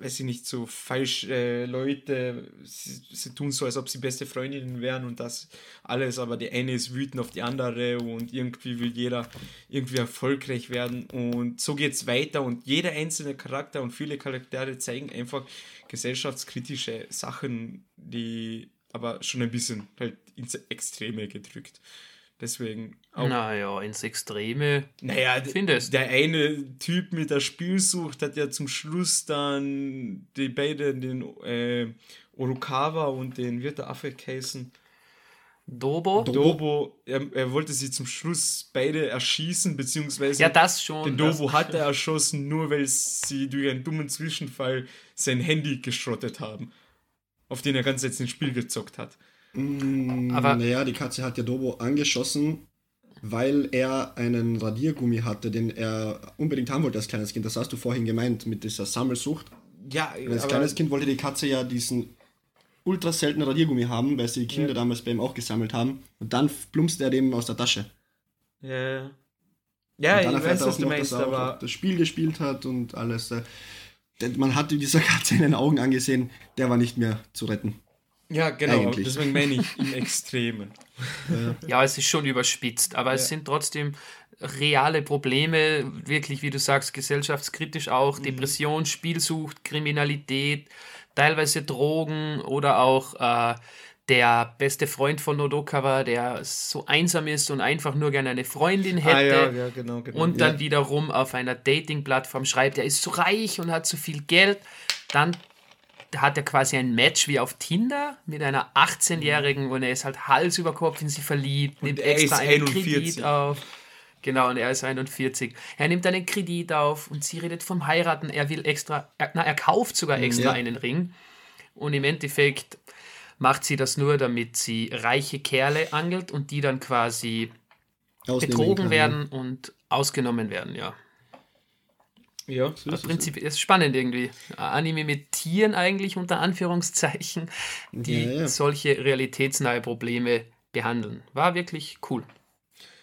weiß ich nicht, so falsche äh, Leute, sie, sie tun so, als ob sie beste Freundinnen wären und das alles, aber die eine ist wütend auf die andere und irgendwie will jeder irgendwie erfolgreich werden und so geht's weiter und jeder einzelne Charakter und viele Charaktere zeigen einfach gesellschaftskritische Sachen, die aber schon ein bisschen halt ins Extreme gedrückt. Deswegen auch. Naja, ins Extreme. Naja, findest. der eine Typ mit der Spielsucht hat ja zum Schluss dann die beiden, den äh, Orukawa und den wird der Affe heißen. Dobo. Dobo, er, er, wollte sie zum Schluss beide erschießen, beziehungsweise. Ja, das schon. Den Dobo hat er erschossen, nur weil sie durch einen dummen Zwischenfall sein Handy geschrottet haben, auf den er ganz jetzt ins Spiel gezockt hat. Mm, Aber naja, die Katze hat ja Dobo angeschossen, weil er einen Radiergummi hatte, den er unbedingt haben wollte als kleines Kind. Das hast du vorhin gemeint mit dieser Sammelsucht. Ja, als kleines Kind wollte die Katze ja diesen ultra seltenen Radiergummi haben, weil sie die Kinder ja. damals bei ihm auch gesammelt haben. Und dann plumpst er dem aus der Tasche. Ja. Ja, ich weiß, was du noch, meinst, dass er aber das Spiel gespielt hat und alles. Äh, man hat dieser Katze in den Augen angesehen, der war nicht mehr zu retten. Ja, genau, Eigentlich. deswegen meine ich im Extremen. Ja, es ist schon überspitzt, aber ja. es sind trotzdem reale Probleme, wirklich, wie du sagst, gesellschaftskritisch auch, mhm. Depression, Spielsucht, Kriminalität, teilweise Drogen oder auch äh, der beste Freund von Nodokawa, der so einsam ist und einfach nur gerne eine Freundin hätte ah, ja, ja, genau, genau. und dann ja. wiederum auf einer Dating-Plattform schreibt, er ist so reich und hat so viel Geld, dann hat er quasi ein Match wie auf Tinder mit einer 18-Jährigen und er ist halt Hals über Kopf in sie verliebt, nimmt extra einen 41. Kredit auf. Genau, und er ist 41. Er nimmt einen Kredit auf und sie redet vom Heiraten. Er will extra, er, na, er kauft sogar mhm, extra ja. einen Ring. Und im Endeffekt macht sie das nur, damit sie reiche Kerle angelt und die dann quasi Ausnehmen betrogen kann, werden ja. und ausgenommen werden, ja. Ja, so ist Prinzip ist spannend irgendwie. Anime mit Tieren eigentlich unter Anführungszeichen, die ja, ja. solche realitätsnahe Probleme behandeln. War wirklich cool.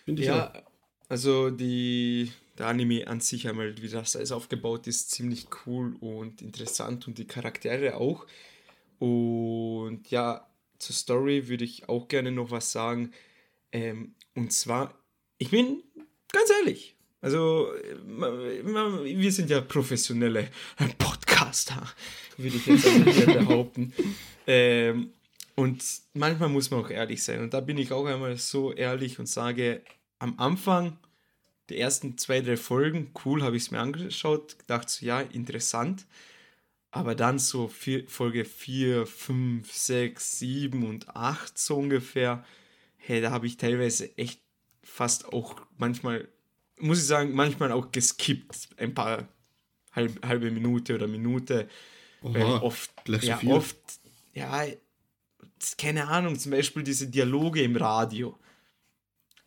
Finde ich ja, auch. Also die, der Anime an sich einmal, wie das alles aufgebaut ist, ziemlich cool und interessant und die Charaktere auch. Und ja, zur Story würde ich auch gerne noch was sagen. Ähm, und zwar, ich bin ganz ehrlich, also wir sind ja professionelle Podcaster, würde ich jetzt behaupten. Ähm, und manchmal muss man auch ehrlich sein. Und da bin ich auch einmal so ehrlich und sage, am Anfang, die ersten zwei, drei Folgen, cool, habe ich es mir angeschaut, gedacht so, ja, interessant. Aber dann so vier, Folge 4, 5, 6, 7 und 8 so ungefähr, hey, da habe ich teilweise echt fast auch manchmal, muss ich sagen, manchmal auch geskippt, ein paar halb, halbe Minute oder Minute. Oha, weil oft, ja, so oft, ja, keine Ahnung, zum Beispiel diese Dialoge im Radio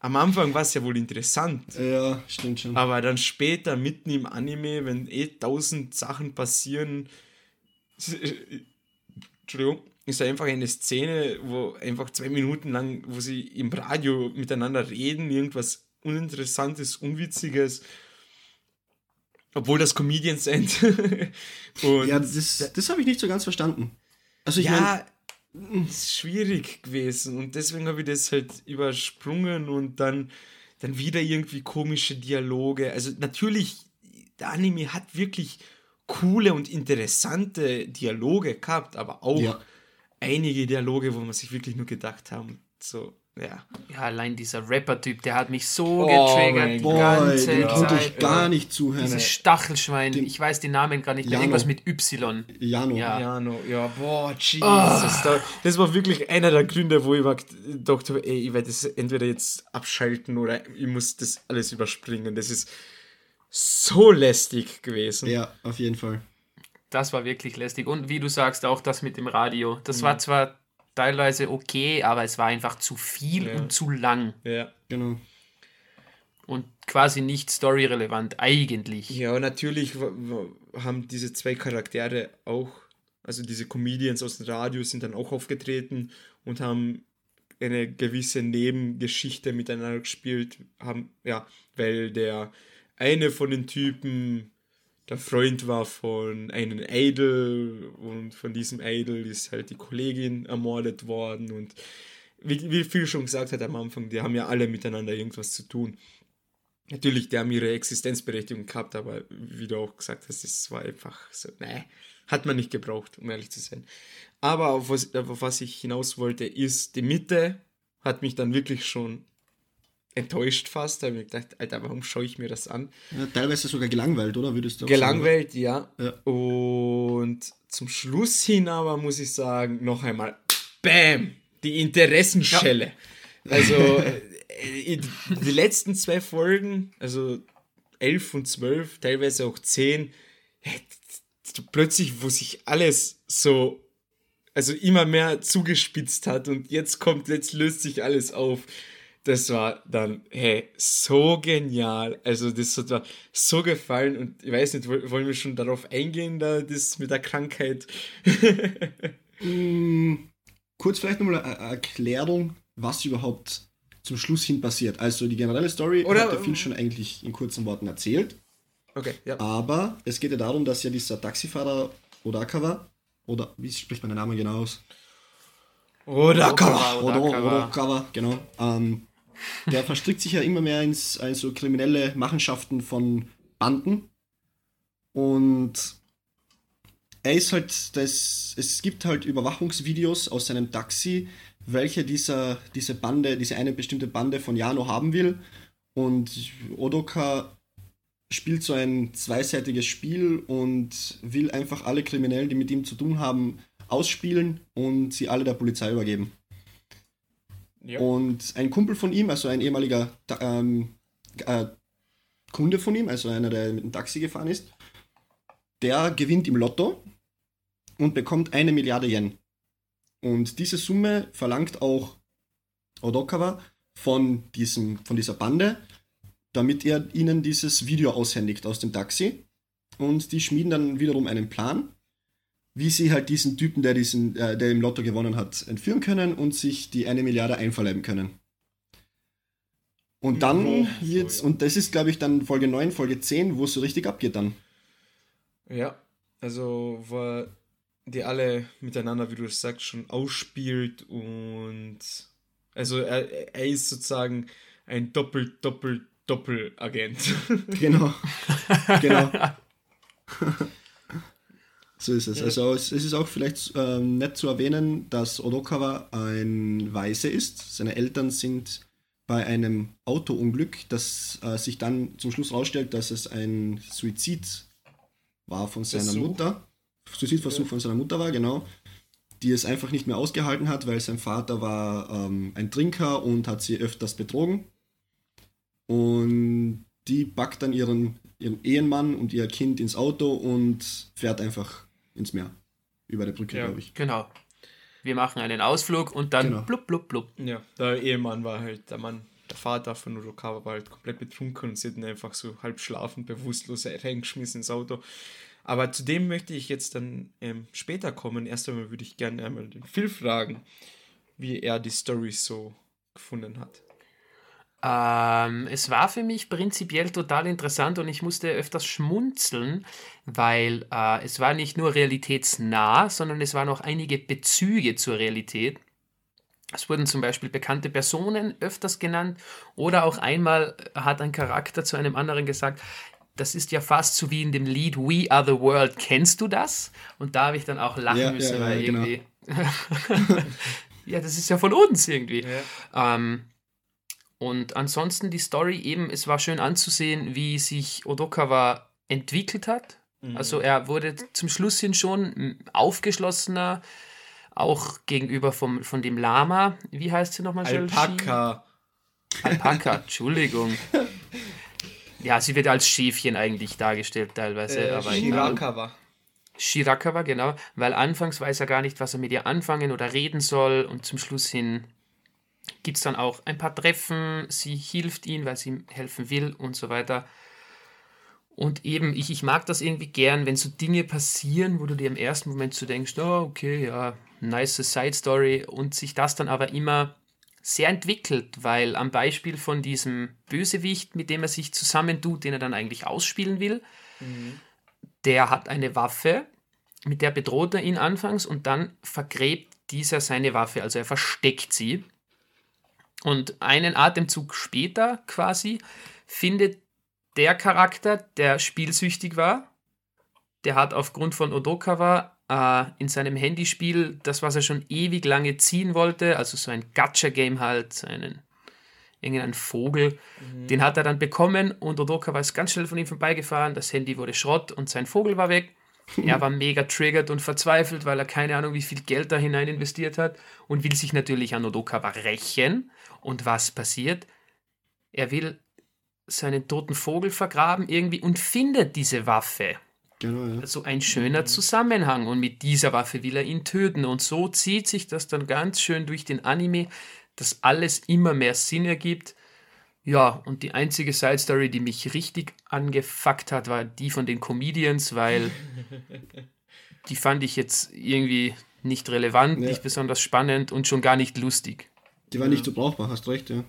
am Anfang war es ja wohl interessant. Ja, stimmt schon. Aber dann später, mitten im Anime, wenn eh tausend Sachen passieren, Entschuldigung, ist einfach eine Szene, wo einfach zwei Minuten lang, wo sie im Radio miteinander reden, irgendwas Uninteressantes, Unwitziges, obwohl das Comedians sind. ja, das, das habe ich nicht so ganz verstanden. Also ich ja, mein, ist schwierig gewesen und deswegen habe ich das halt übersprungen und dann, dann wieder irgendwie komische Dialoge. Also natürlich, der Anime hat wirklich coole und interessante Dialoge gehabt, aber auch ja. einige Dialoge, wo man sich wirklich nur gedacht haben, so, ja. Ja, allein dieser Rapper-Typ, der hat mich so oh getriggert. Boy, ganze den konnte ich gar nicht zuhören. Dieses Stachelschwein, den, ich weiß den Namen gar nicht mehr. Irgendwas mit Y. Jano. Ja, Jano. ja boah, Jesus. Oh. Das war wirklich einer der Gründe, wo ich dachte, ey, ich werde das entweder jetzt abschalten oder ich muss das alles überspringen. Das ist so lästig gewesen. Ja, auf jeden Fall. Das war wirklich lästig. Und wie du sagst, auch das mit dem Radio. Das mhm. war zwar teilweise okay, aber es war einfach zu viel ja. und zu lang. Ja, genau. Und quasi nicht storyrelevant, eigentlich. Ja, natürlich haben diese zwei Charaktere auch, also diese Comedians aus dem Radio sind dann auch aufgetreten und haben eine gewisse Nebengeschichte miteinander gespielt, haben, ja, weil der eine von den Typen der Freund war von einem Idol und von diesem Idol ist halt die Kollegin ermordet worden und wie, wie viel schon gesagt hat am Anfang, die haben ja alle miteinander irgendwas zu tun. Natürlich, die haben ihre Existenzberechtigung gehabt, aber wie du auch gesagt hast, es war einfach so, ne, hat man nicht gebraucht, um ehrlich zu sein. Aber auf was, auf was ich hinaus wollte, ist, die Mitte hat mich dann wirklich schon enttäuscht fast. Da habe ich gedacht, Alter, warum schaue ich mir das an? Ja, teilweise sogar gelangweilt, oder? Würdest du Gelangweilt, ja. Ja. Und zum Schluss hin aber muss ich sagen, noch einmal, Bam! Die Interessenschelle. Also, äh, die letzten zwei Folgen, also 11 und 12, teilweise auch 10, plötzlich, wo sich alles so, also immer mehr zugespitzt hat und jetzt kommt, jetzt löst sich alles auf. Das war dann, hey, so genial. Also, das hat mir so gefallen und ich weiß nicht, wollen wir schon darauf eingehen, da das mit der Krankheit? Mm, kurz vielleicht nochmal eine Erklärung, was überhaupt zum Schluss hin passiert. Also die generelle Story Oder- hat der Phil schon eigentlich in kurzen Worten erzählt. Okay, ja. Aber es geht ja darum, dass ja dieser Taxifahrer Odakawa, oder wie spricht man den Namen genau aus? Odakawa. Odakawa. Odakawa, genau. Ähm, der verstrickt sich ja immer mehr ins also kriminelle Machenschaften von Banden. Und er ist halt, das, es gibt halt Überwachungsvideos aus seinem Taxi, welche dieser, diese Bande, diese eine bestimmte Bande von Jano haben will. Und Odoka spielt so ein zweiseitiges Spiel und will einfach alle Kriminellen, die mit ihm zu tun haben, ausspielen und sie alle der Polizei übergeben. Ja. Und ein Kumpel von ihm, also ein ehemaliger ähm, äh, Kunde von ihm, also einer, der mit dem Taxi gefahren ist, der gewinnt im Lotto und bekommt eine Milliarde Yen. Und diese Summe verlangt auch Odokawa von, diesem, von dieser Bande, damit er ihnen dieses Video aushändigt aus dem Taxi. Und die schmieden dann wiederum einen Plan, wie sie halt diesen Typen, der, diesen, äh, der im Lotto gewonnen hat, entführen können und sich die eine Milliarde einverleiben können. Und dann Oh, jetzt, und das ist, glaube ich, dann Folge 9, Folge 10, wo es so richtig abgeht dann. Ja, also wo die alle miteinander, wie du es sagst, schon ausspielt und also er, er ist sozusagen ein Doppel, Doppel, Doppel-Agent. Genau. genau. so ist es. Also es, ist auch vielleicht ähm, nett zu erwähnen, dass Odokawa ein Waise ist. Seine Eltern sind bei einem Autounglück, das äh, sich dann zum Schluss herausstellt, dass es ein Suizid war von seiner Versuch. Mutter. Suizidversuch Ja. von seiner Mutter war, genau. Die es einfach nicht mehr ausgehalten hat, weil sein Vater war ähm, ein Trinker und hat sie öfters betrogen. Und die packt dann ihren, ihren Ehemann und ihr Kind ins Auto und fährt einfach ins Meer. Über der Brücke, Ja. glaube ich. Genau. Wir machen einen Ausflug und dann Genau. blub, blub, blub. ja, der Ehemann war halt, der Mann, der Vater von Urukawa war halt komplett betrunken und sie hat ihn einfach so halb schlafend, bewusstlos reingeschmissen ins Auto. Aber zu dem möchte ich jetzt dann ähm, später kommen. Erst einmal würde ich gerne einmal den Phil fragen, wie er die Story so gefunden hat. Ähm, es war für mich prinzipiell total interessant und ich musste öfters schmunzeln, weil äh, es war nicht nur realitätsnah, sondern es waren auch einige Bezüge zur Realität. Es wurden zum Beispiel bekannte Personen öfters genannt oder auch einmal hat ein Charakter zu einem anderen gesagt, das ist ja fast so wie in dem Lied We Are the World. Kennst du das? Und da habe ich dann auch lachen Ja, ja, müssen, ja, weil genau. irgendwie. ja, das ist ja von uns irgendwie. Ähm, und ansonsten die Story eben, es war schön anzusehen, wie sich Odokawa entwickelt hat. Mhm. Also er wurde zum Schluss hin schon aufgeschlossener, auch gegenüber vom, von dem Lama. Wie heißt sie nochmal? Alpaka. Alpaka, Entschuldigung. Ja, sie wird als Schäfchen eigentlich dargestellt teilweise. Äh, aber. Shirakawa. Shirakawa, genau, weil anfangs weiß er gar nicht, was er mit ihr anfangen oder reden soll und zum Schluss hin gibt es dann auch ein paar Treffen, sie hilft ihm, weil sie ihm helfen will und so weiter. Und eben, ich, ich mag das irgendwie gern, wenn so Dinge passieren, wo du dir im ersten Moment so denkst, oh, okay, ja, nice Side Story und sich das dann aber immer sehr entwickelt, weil am Beispiel von diesem Bösewicht, mit dem er sich zusammentut, den er dann eigentlich ausspielen will, der hat eine Waffe, mit der bedroht er ihn anfangs und dann vergräbt dieser seine Waffe, also er versteckt sie. Und einen Atemzug später quasi findet der Charakter, der spielsüchtig war, der hat aufgrund von Odokawa äh, in seinem Handyspiel das, was er schon ewig lange ziehen wollte, also so ein Gacha-Game halt, einen irgendeinen Vogel. Den hat er dann bekommen und Odokawa ist ganz schnell von ihm vorbeigefahren. Das Handy wurde Schrott und sein Vogel war weg. Er war mega triggert und verzweifelt, weil er keine Ahnung, wie viel Geld da hinein investiert hat und will sich natürlich an Odokawa rächen. Und was passiert? Er will seinen toten Vogel vergraben irgendwie und findet diese Waffe. Genau, ja. So ein schöner Zusammenhang und mit dieser Waffe will er ihn töten und so zieht sich das dann ganz schön durch den Anime, dass alles immer mehr Sinn ergibt. Ja, und die einzige Side Story, die mich richtig angefuckt hat, war die von den Comedians, weil die fand ich jetzt irgendwie nicht relevant, Ja. nicht besonders spannend und schon gar nicht lustig. Die war nicht so brauchbar, hast recht, ja.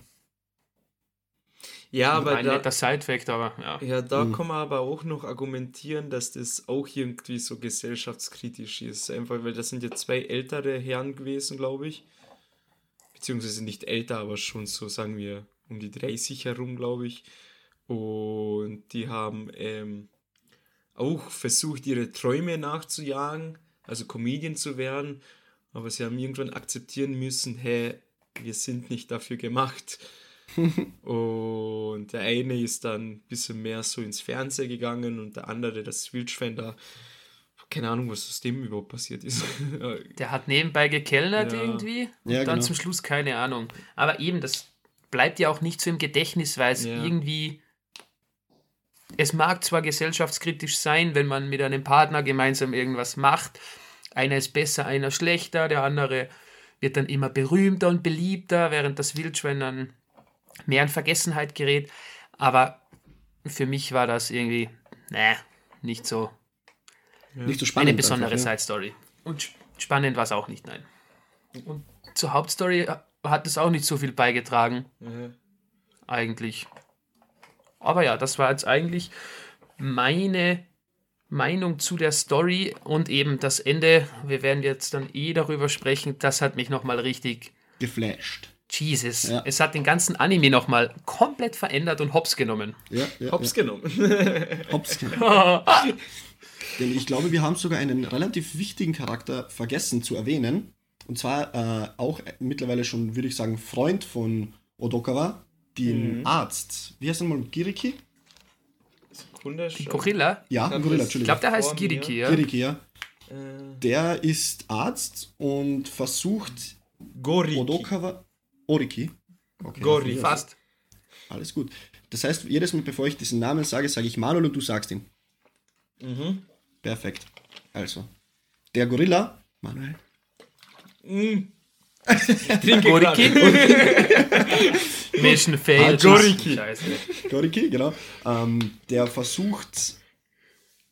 Ja, aber ein da, netter Side-Fact, aber ja. ja, da Mhm. kann man aber auch noch argumentieren, dass das auch irgendwie so gesellschaftskritisch ist. Einfach, weil das sind ja zwei ältere Herren gewesen, glaube ich. Beziehungsweise nicht älter, aber schon so, sagen wir, um die 30 herum, glaube ich. Und die haben ähm, auch versucht, ihre Träume nachzujagen, also Comedian zu werden. Aber sie haben irgendwann akzeptieren müssen, hey, wir sind nicht dafür gemacht. und der eine ist dann ein bisschen mehr so ins Fernsehen gegangen und der andere, das Wildschwein da, keine Ahnung, was aus dem überhaupt passiert ist. Der hat nebenbei gekellnert Ja. irgendwie und Ja, dann genau. zum Schluss keine Ahnung. Aber eben, das bleibt ja auch nicht so im Gedächtnis, weil es Ja. irgendwie. Es mag zwar gesellschaftskritisch sein, wenn man mit einem Partner gemeinsam irgendwas macht. Einer ist besser, einer schlechter, der andere wird dann immer berühmter und beliebter, während das Wildschwein dann mehr in Vergessenheit gerät. Aber für mich war das irgendwie, ne, nicht so Nicht so spannend. eine besondere einfach, ja. Side Story. Und sp- spannend war es auch nicht, nein. Und zur Hauptstory hat es auch nicht so viel beigetragen, Ja. eigentlich. Aber ja, das war jetzt eigentlich meine Meinung zu der Story und eben das Ende. Wir werden jetzt dann eh darüber sprechen. Das hat mich nochmal richtig. Geflasht. Jesus. Ja. Es hat den ganzen Anime nochmal komplett verändert und hops genommen. Ja, ja, Hops genommen. ja. Hops. Denn ich glaube, wir haben sogar einen relativ wichtigen Charakter vergessen zu erwähnen. Und zwar äh, auch mittlerweile schon, würde ich sagen, Freund von Odokawa, den Mhm. Arzt. Wie heißt er mal? Giriki? Sekunde. Gorilla. Ja, Ich hab Gorilla, das- Ich Entschuldigung. glaube, der heißt Vor Giriki, ja. Giriki, ja. Äh, Der ist Arzt und versucht Goriki. Odokawa. Oriki. Okay, Goriki. Fast. Alles gut. Das heißt, jedes Mal, bevor ich diesen Namen sage, sage ich Manuel und du sagst ihn. Mhm. Perfekt. Also, der Gorilla, Manuel, Mm. Trinke Goriki. Mission failed. Goriki. Scheiße. Goriki, genau, ähm, der versucht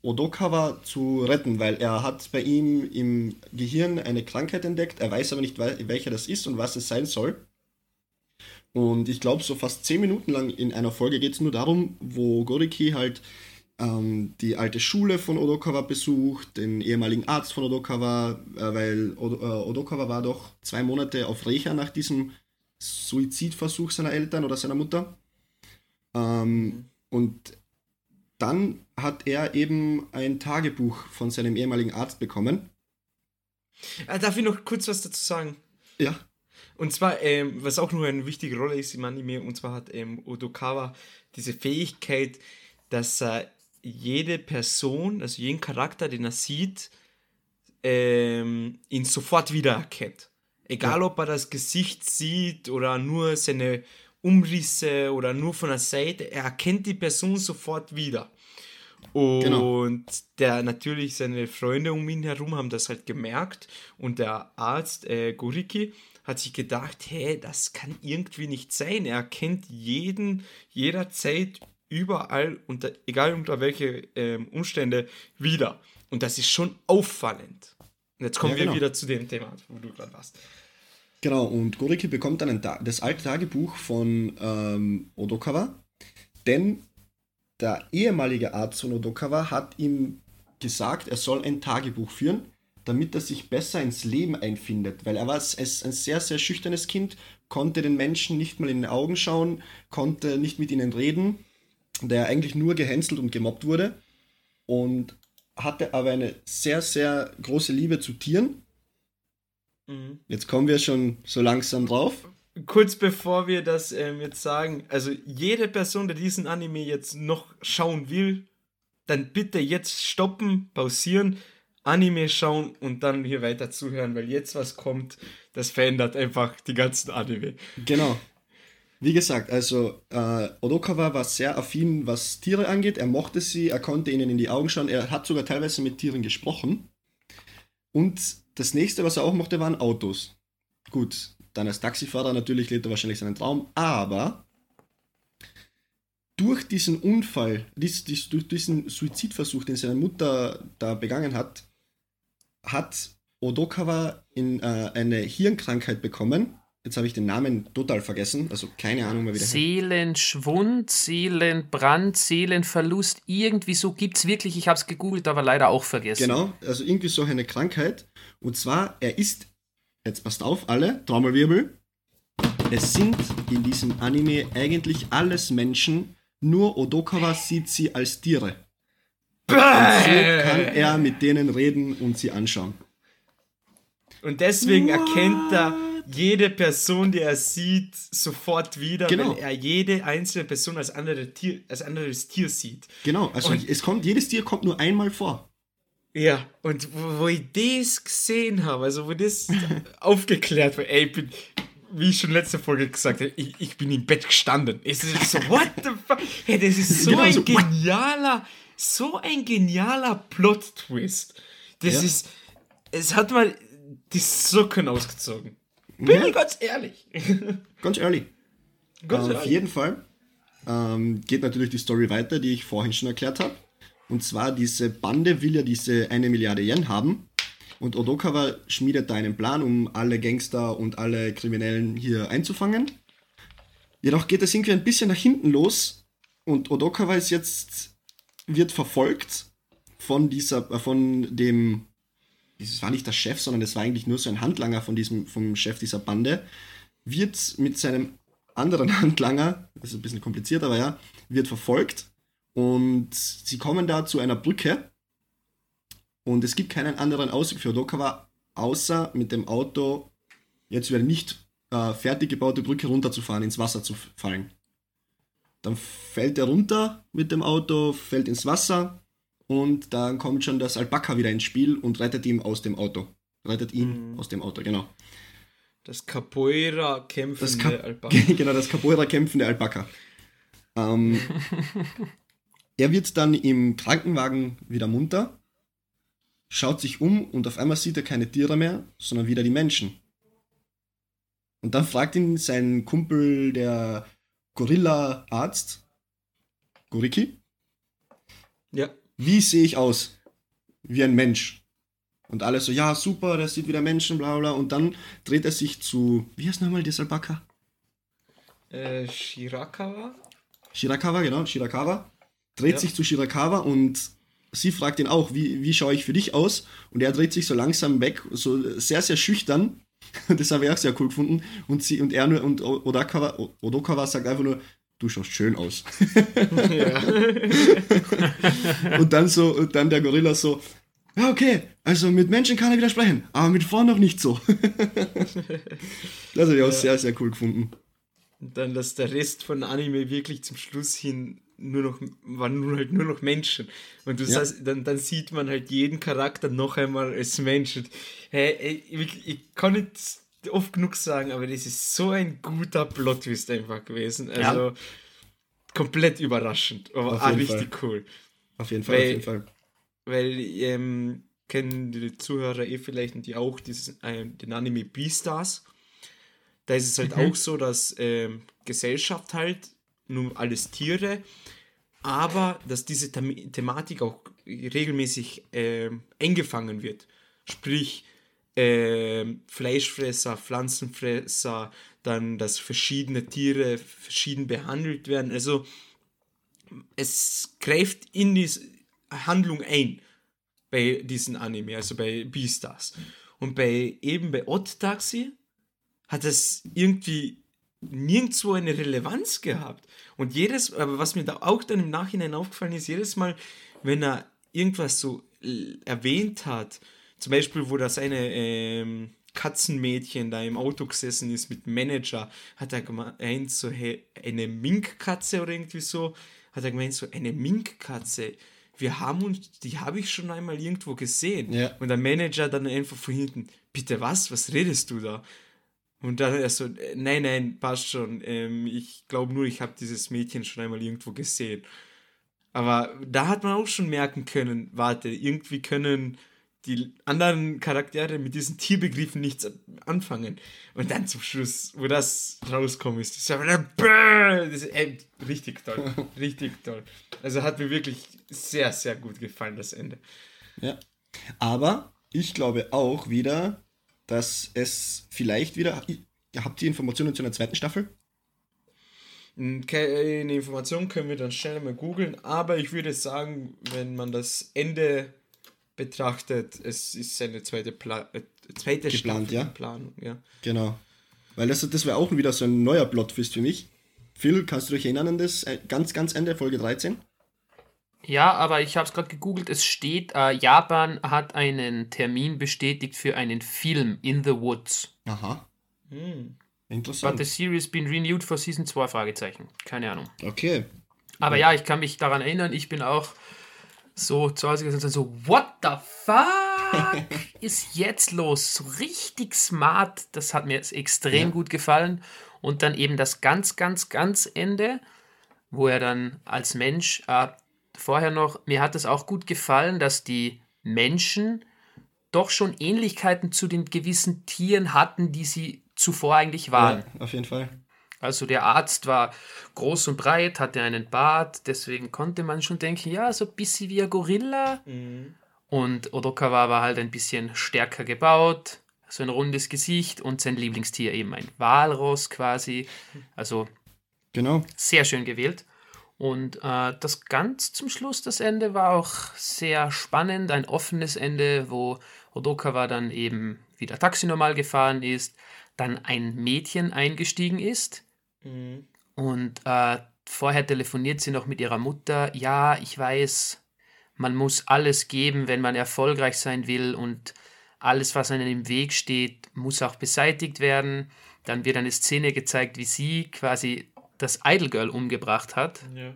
Odokawa zu retten, weil er hat bei ihm im Gehirn eine Krankheit entdeckt, er weiß aber nicht, wel- welcher das ist und was es sein soll. Und ich glaube, so fast zehn Minuten lang in einer Folge geht es nur darum, wo Goriki halt ähm, die alte Schule von Odokawa besucht, den ehemaligen Arzt von Odokawa, äh, weil Odo, äh, Odokawa war doch zwei Monate auf Recha nach diesem Suizidversuch seiner Eltern oder seiner Mutter. Ähm, und dann hat er eben ein Tagebuch von seinem ehemaligen Arzt bekommen. Ah, darf ich noch kurz was dazu sagen? Ja, Und zwar, ähm, was auch nur eine wichtige Rolle ist im Anime, und zwar hat ähm, Odokawa diese Fähigkeit, dass er jede Person, also jeden Charakter, den er sieht, ähm, ihn sofort wiedererkennt. Egal, ob er das Gesicht sieht oder nur seine Umrisse oder nur von der Seite, er erkennt die Person sofort wieder. Und Genau. der natürlich seine Freunde um ihn herum haben das halt gemerkt und der Arzt äh, Goriki hat sich gedacht, hey, das kann irgendwie nicht sein. Er kennt jeden jederzeit überall unter egal unter welche ähm, Umstände wieder und das ist schon auffallend. Und jetzt kommen Ja, wir genau. wieder zu dem Thema, wo du gerade warst. genau. Und Goriki bekommt dann das alte Tagebuch von ähm, Odokawa, denn der ehemalige Arzt von Odokawa hat ihm gesagt, er soll ein Tagebuch führen, damit er sich besser ins Leben einfindet, weil er war es ein sehr, sehr schüchternes Kind, konnte den Menschen nicht mal in die Augen schauen, konnte nicht mit ihnen reden, der eigentlich nur gehänselt und gemobbt wurde und hatte aber eine sehr, sehr große Liebe zu Tieren. Mhm. Jetzt kommen wir schon so langsam drauf. kurz bevor wir das ähm, jetzt sagen, also jede Person, die diesen Anime jetzt noch schauen will, dann bitte jetzt stoppen, pausieren, Anime schauen und dann hier weiter zuhören, weil jetzt was kommt, das verändert einfach die ganzen Anime. Genau. Wie gesagt, also äh, Odokawa war sehr affin, was Tiere angeht. Er mochte sie, er konnte ihnen in die Augen schauen. Er hat sogar teilweise mit Tieren gesprochen. Und das nächste, was er auch mochte, waren Autos. Gut, dann als Taxifahrer natürlich lebt er wahrscheinlich seinen Traum, aber durch diesen Unfall, dies, dies, durch diesen Suizidversuch, den seine Mutter da begangen hat, hat Odokawa in, äh, eine Hirnkrankheit bekommen. Jetzt habe ich den Namen total vergessen, also keine Ahnung mehr, wie der Seelenschwund, Seelenbrand, Seelenverlust, irgendwie so gibt es wirklich. Ich habe es gegoogelt, aber leider auch vergessen. Genau, also irgendwie so eine Krankheit. Und zwar, er ist, jetzt passt auf, alle, Trommelwirbel, es sind in diesem Anime eigentlich alles Menschen, nur Odokawa sieht sie als Tiere. Und so kann er mit denen reden und sie anschauen. Und deswegen erkennt er jede Person, die er sieht, sofort wieder, Genau. weil er jede einzelne Person als, andere Tier, als anderes Tier sieht. Genau, also Und- es kommt, jedes Tier kommt nur einmal vor. Ja, und wo, wo ich das gesehen habe, also wo das aufgeklärt war, ey, ich bin, wie ich schon letzte Folge gesagt habe, ich, ich bin im Bett gestanden. Es ist so, what the fuck? Hey, das ist so Genau, ein so, what? genialer, so ein genialer Plot-Twist. Das Ja. ist, es hat mal die Socken ausgezogen. Bin Ja. ich ganz ehrlich. Ganz early. ganz Äh, auf ehrlich. jeden Fall ähm, geht natürlich die Story weiter, die ich vorhin schon erklärt habe. Und zwar, diese Bande will ja diese eine Milliarde Yen haben. Und Odokawa schmiedet da einen Plan, um alle Gangster und alle Kriminellen hier einzufangen. Jedoch geht es irgendwie ein bisschen nach hinten los. Und Odokawa ist jetzt, wird verfolgt von dieser, äh, von dem, es war nicht der Chef, sondern es war eigentlich nur so ein Handlanger von diesem, vom Chef dieser Bande, wird mit seinem anderen Handlanger, das ist ein bisschen kompliziert, aber ja, wird verfolgt und sie kommen da zu einer Brücke und es gibt keinen anderen Ausweg für Odokawa, außer mit dem Auto jetzt über eine nicht äh, fertig gebaute Brücke runterzufahren, ins Wasser zu fallen. Dann fällt er runter mit dem Auto, fällt ins Wasser und dann kommt schon das Alpaka wieder ins Spiel und rettet ihn aus dem Auto. Rettet ihn aus dem Auto, genau. Das Capoeira kämpfende Das Kap Alpaka. genau, das Capoeira kämpfende Alpaka. Ähm, er wird dann im Krankenwagen wieder munter, schaut sich um und auf einmal sieht er keine Tiere mehr, sondern wieder die Menschen. Und dann fragt ihn sein Kumpel, der Gorilla-Arzt, Goriki, Ja. Wie sehe ich aus? Wie ein Mensch. Und alle so, ja, super, der sieht wieder Menschen, bla bla. Und dann dreht er sich zu, wie heißt nochmal das Alpaka? Äh, Shirakawa? Shirakawa, genau, Shirakawa. Dreht Ja. sich zu Shirakawa und sie fragt ihn auch, wie, wie schaue ich für dich aus? Und er dreht sich so langsam weg, so sehr, sehr schüchtern. Das habe ich auch sehr cool gefunden. Und sie und er nur und Odakawa, Odokawa sagt einfach nur, du schaust schön aus. ja. und dann so, und dann der Gorilla so, ja, okay, also mit Menschen kann er widersprechen, aber mit Frauen noch nicht so. das habe ich auch sehr, sehr cool gefunden. Und dann, dass der Rest von Anime wirklich zum Schluss hin nur noch, waren nur halt nur noch Menschen. Und du Ja. sagst, dann, dann sieht man halt jeden Charakter noch einmal als Mensch. Und, hey, ey, ich, ich kann nicht oft genug sagen, aber das ist so ein guter Plot-Twist einfach gewesen. Also komplett überraschend, aber jeden richtig cool. Auf jeden Fall, Weil- auf jeden Fall. Weil, ähm, kennen die Zuhörer eh vielleicht und die auch dieses, äh, den Anime Beastars. Da ist es halt auch so, dass ähm, Gesellschaft halt, nur alles Tiere, aber dass diese Them Thematik auch regelmäßig ähm, eingefangen wird. Sprich, ähm, Fleischfresser, Pflanzenfresser, dann, dass verschiedene Tiere verschieden behandelt werden. Also es greift in die Handlung ein bei diesen Anime, also bei Beastars. Und bei eben bei Odd Taxi hat es irgendwie nirgendwo eine Relevanz gehabt. Und jedes, aber was mir da auch dann im Nachhinein aufgefallen ist, jedes Mal, wenn er irgendwas so äh, erwähnt hat, zum Beispiel, wo das eine ähm, Katzenmädchen da im Auto gesessen ist mit Manager, hat er gemeint, so, hey, eine Minkkatze oder irgendwie so, hat er gemeint, so, eine Minkkatze. Wir haben uns, die habe ich schon einmal irgendwo gesehen. Ja. Und der Manager dann einfach von hinten, bitte was, was redest du da? Und dann er so, äh, nein, nein, passt schon. Ähm, ich glaube nur, ich habe dieses Mädchen schon einmal irgendwo gesehen. Aber da hat man auch schon merken können, warte, irgendwie können die anderen Charaktere mit diesen Tierbegriffen nichts anfangen. Und dann zum Schluss, wo das rauskommt, ist das, ist richtig toll. richtig toll. Also hat mir wirklich sehr, sehr gut gefallen, das Ende. Ja. Aber ich glaube auch wieder, dass es vielleicht wieder. Habt ihr Informationen zu einer zweiten Staffel? Keine Information können wir dann schnell mal googeln, aber ich würde sagen, wenn man das Ende betrachtet, es ist eine zweite, Pla äh, zweite Geplant, Staffel ja? Planung. Ja. Genau. Weil das, das wäre auch wieder so ein neuer Plotfist für mich. Phil, kannst du dich erinnern an das äh, ganz, ganz Ende, Folge 13? Ja, aber ich habe es gerade gegoogelt. Es steht, äh, Japan hat einen Termin bestätigt für einen Film in the Woods. Aha. Hm. But Interessant. the series been renewed for Season 2? Fragezeichen. Keine Ahnung. Okay. Aber ja, ich kann mich daran erinnern, ich bin auch so zu Hause gesessen und so, what the fuck ist jetzt los? So richtig smart. Das hat mir jetzt extrem Ja. gut gefallen. Und dann eben das ganz, ganz, ganz Ende, wo er dann als Mensch, äh, vorher noch, mir hat es auch gut gefallen, dass die Menschen doch schon Ähnlichkeiten zu den gewissen Tieren hatten, die sie zuvor eigentlich waren. Ja, auf jeden Fall. Also der Arzt war groß und breit, hatte einen Bart, deswegen konnte man schon denken, ja, so ein bisschen wie ein Gorilla. Und Odokawa war halt ein bisschen stärker gebaut, so ein rundes Gesicht und sein Lieblingstier eben ein Walross quasi. Also Genau. sehr schön gewählt. Und äh, das ganz zum Schluss, das Ende war auch sehr spannend, ein offenes Ende, wo Odokawa dann eben wieder Taxi normal gefahren ist, dann ein Mädchen eingestiegen ist Mhm. und äh, vorher telefoniert sie noch mit ihrer Mutter. Ja, ich weiß, man muss alles geben, wenn man erfolgreich sein will und alles, was einem im Weg steht, muss auch beseitigt werden. Dann wird eine Szene gezeigt, wie sie quasi das Idol Girl umgebracht hat. Ja.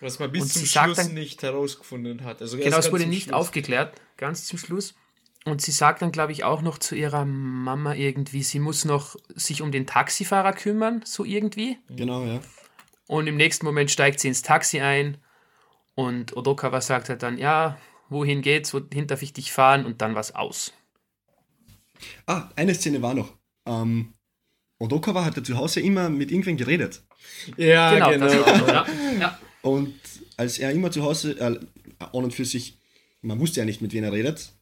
Was man bis Und zum Schluss dann- nicht herausgefunden hat. Also Genau, es wurde nicht Schluss. aufgeklärt, ganz zum Schluss. Und sie sagt dann, glaube ich, auch noch zu ihrer Mama irgendwie, sie muss noch sich um den Taxifahrer kümmern, so irgendwie. Genau, ja. Und im nächsten Moment steigt sie ins Taxi ein und Odokawa sagt halt dann, ja, wohin geht's, wohin darf ich dich fahren? Und dann war's aus. Ah, eine Szene war noch. Ähm, Odokawa hatte zu Hause immer mit irgendwen geredet. Ja, genau, genau. das auch ja. ja. Und als er immer zu Hause, äh, an und für sich, man wusste ja nicht, mit wem er redet.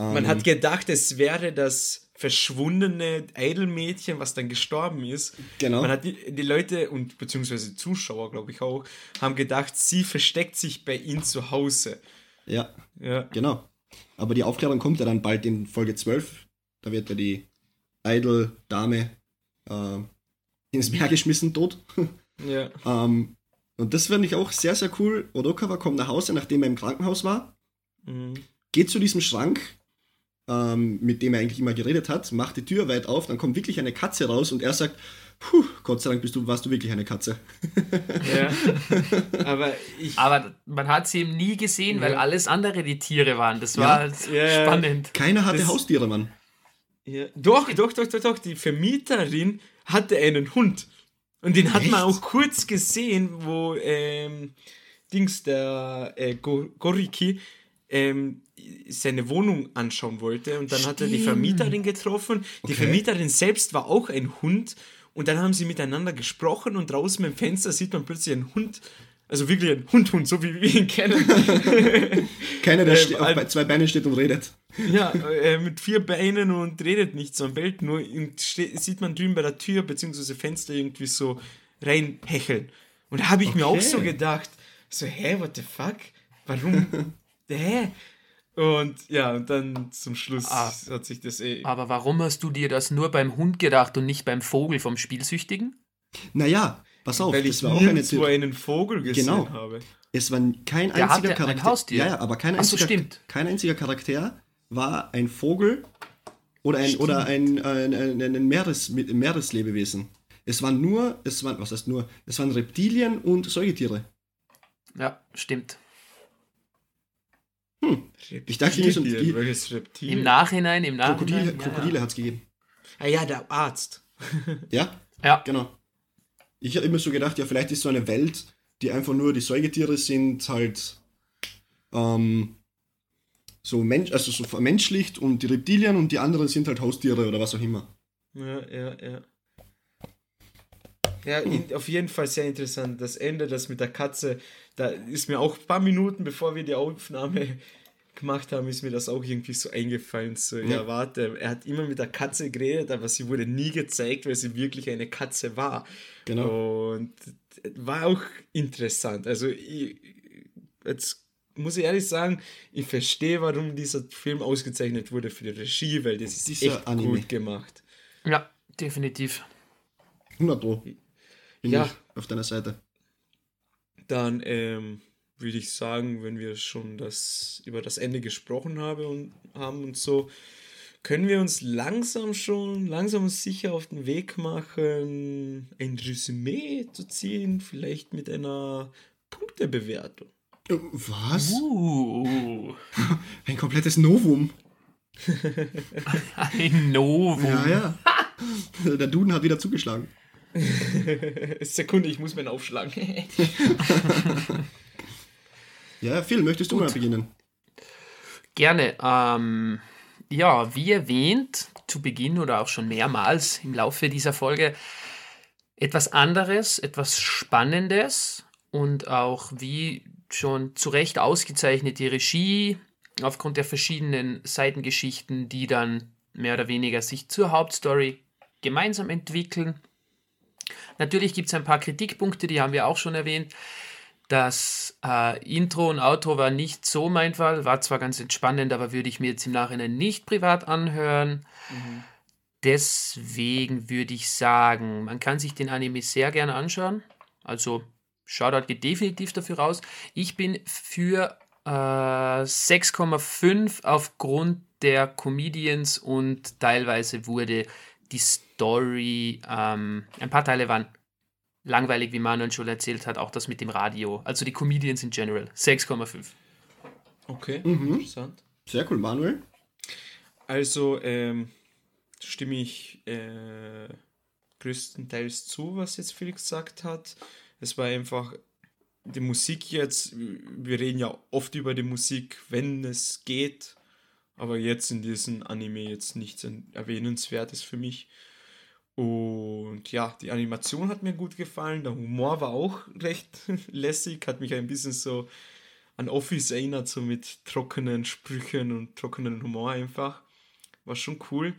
Ähm, Man hat gedacht, es wäre das verschwundene Idol-Mädchen, was dann gestorben ist. Genau. Man hat die, die Leute und beziehungsweise Zuschauer, glaube ich auch, haben gedacht, sie versteckt sich bei ihm zu Hause. Ja, Ja. genau. Aber die Aufklärung kommt ja dann bald in Folge 12. Da wird ja die Idol-Dame äh, ins Meer geschmissen, tot. Ja. ähm, und das fand ich auch sehr, sehr cool. Odokawa kommt nach Hause, nachdem er im Krankenhaus war, Mhm. geht zu diesem Schrank, ähm, mit dem er eigentlich immer geredet hat, macht die Tür weit auf, dann kommt wirklich eine Katze raus und er sagt, Puh, Gott sei Dank bist du, warst du wirklich eine Katze. ja. Aber ich. Aber man hat sie eben nie gesehen, weil Ja. alles andere die Tiere waren. Das Ja. war halt Ja, spannend. Keiner hatte Das- Haustiere, Mann. Ja. Doch, doch, doch, doch, doch. Die Vermieterin hatte einen Hund. Und den hat man Echt? auch kurz gesehen, wo ähm, Dings, der äh, Go Goriki, ähm, seine Wohnung anschauen wollte. Und dann hat er die Stimmt. Vermieterin getroffen. Die Okay. Vermieterin selbst war auch ein Hund. Und dann haben sie miteinander gesprochen und draußen im Fenster sieht man plötzlich einen Hund. Also wirklich ein Hund-Hund, so wie wir ihn kennen. Keiner, der Ähm, auf zwei Beinen steht und redet. Ja, äh, mit vier Beinen und redet nicht, so bellt nur. Und sieht man drüben bei der Tür bzw. Fenster irgendwie so reinhecheln. Und da habe ich mir auch Okay. so gedacht, so, hä, what the fuck? Warum? hä? Und ja, und dann zum Schluss Ah. hat sich das eh. Aber warum hast du dir das nur beim Hund gedacht und nicht beim Vogel vom Spielsüchtigen? Naja, pass auf, weil das ich war auch eine Theorie. einen Vogel gesehen Genau. habe. Es war kein Der einziger hatte ein Charakter. Haustier. Ja, ja, aber kein Ach so, einziger, stimmt. kein einziger Charakter war ein Vogel Oder ein, oder ein, ein, ein, ein Meeres, Meereslebewesen. Es waren nur, es waren, was heißt nur, es waren Reptilien und Säugetiere. Ja, stimmt. Hm. Ich dachte, mir so Reptilien, welches Reptil? Im Nachhinein, im Nachhinein. Krokodile, ja, Krokodile ja. hat es gegeben. Ah ja, der Arzt. Ja, Ja, genau. Ich habe immer so gedacht, ja, vielleicht ist so eine Welt, die einfach nur die Säugetiere sind, halt ähm, so Mensch, also so vermenschlicht und die Reptilien und die anderen sind halt Haustiere oder was auch immer. Ja, ja, ja. Ja, in, auf jeden Fall sehr interessant. Das Ende, das mit der Katze, da ist mir auch ein paar Minuten, bevor wir die Aufnahme gemacht haben, ist mir das auch irgendwie so eingefallen. So, ja, Ja. warte, er hat immer mit der Katze geredet, aber sie wurde nie gezeigt, weil sie wirklich eine Katze war. Genau. Und war auch interessant. Also, ich, jetzt muss ich ehrlich sagen, ich verstehe, warum dieser Film ausgezeichnet wurde für die Regie, weil das ist Dieser echt Anime. gut gemacht. ja, definitiv. 100 Pro. Bin Ja. ich auf deiner Seite. Dann ähm, würde ich sagen, wenn wir schon das über das Ende gesprochen habe und, haben und so, können wir uns langsam schon, langsam und sicher auf den Weg machen, ein Resümee zu ziehen, vielleicht mit einer Punktebewertung. Äh, Was? Uh, Ein komplettes Novum. ein Novum. Ja, ja. Der Duden hat wieder zugeschlagen. Sekunde, ich muss meinen aufschlagen. Ja, Phil, möchtest du mal beginnen? Gerne. Ähm, ja, wie erwähnt, zu Beginn oder auch schon mehrmals im Laufe dieser Folge, etwas anderes, etwas Spannendes und auch wie schon zu Recht ausgezeichnet die Regie aufgrund der verschiedenen Seitengeschichten, die dann mehr oder weniger sich zur Hauptstory gemeinsam entwickeln. Natürlich gibt es ein paar Kritikpunkte, die haben wir auch schon erwähnt. Das äh, Intro und Outro war nicht so mein Fall, war zwar ganz entspannend, aber würde ich mir jetzt im Nachhinein nicht privat anhören. Deswegen würde ich sagen, man kann sich den Anime sehr gerne anschauen. Also Shoutout geht definitiv dafür raus. Ich bin für äh, 6,5 aufgrund der Comedians und teilweise wurde die Story, ähm, ein paar Teile waren langweilig, wie Manuel schon erzählt hat, auch das mit dem Radio. Also die Comedians in general. 6,5. Okay, Mhm. interessant. Sehr cool, Manuel. Also ähm, stimme ich äh, größtenteils zu, was jetzt Felix gesagt hat. Es war einfach die Musik jetzt, wir reden ja oft über die Musik, wenn es geht, aber jetzt in diesem Anime jetzt nichts erwähnenswertes für mich. Und ja, die Animation hat mir gut gefallen, der Humor war auch recht lässig, hat mich ein bisschen so an Office erinnert, so mit trockenen Sprüchen und trockenen Humor einfach. War schon cool.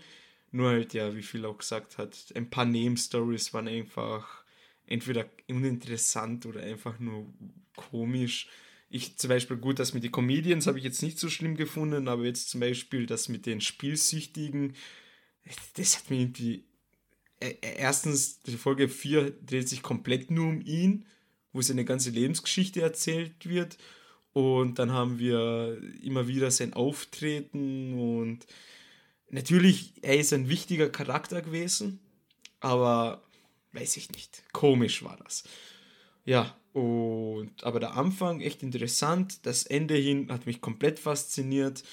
Nur halt, ja, wie viel auch gesagt hat, ein paar Nebenstories waren einfach entweder uninteressant oder einfach nur komisch. Ich zum Beispiel, gut, das mit den Comedians habe ich jetzt nicht so schlimm gefunden, aber jetzt zum Beispiel das mit den Spielsüchtigen, das hat mir irgendwie. äh, Erstens, die Folge 4 dreht sich komplett nur um ihn, wo seine ganze Lebensgeschichte erzählt wird. Und dann haben wir immer wieder sein Auftreten und natürlich, er ist ein wichtiger Charakter gewesen, aber weiß ich nicht. Komisch war das. Ja, und aber der Anfang echt interessant, das Ende hin hat mich komplett fasziniert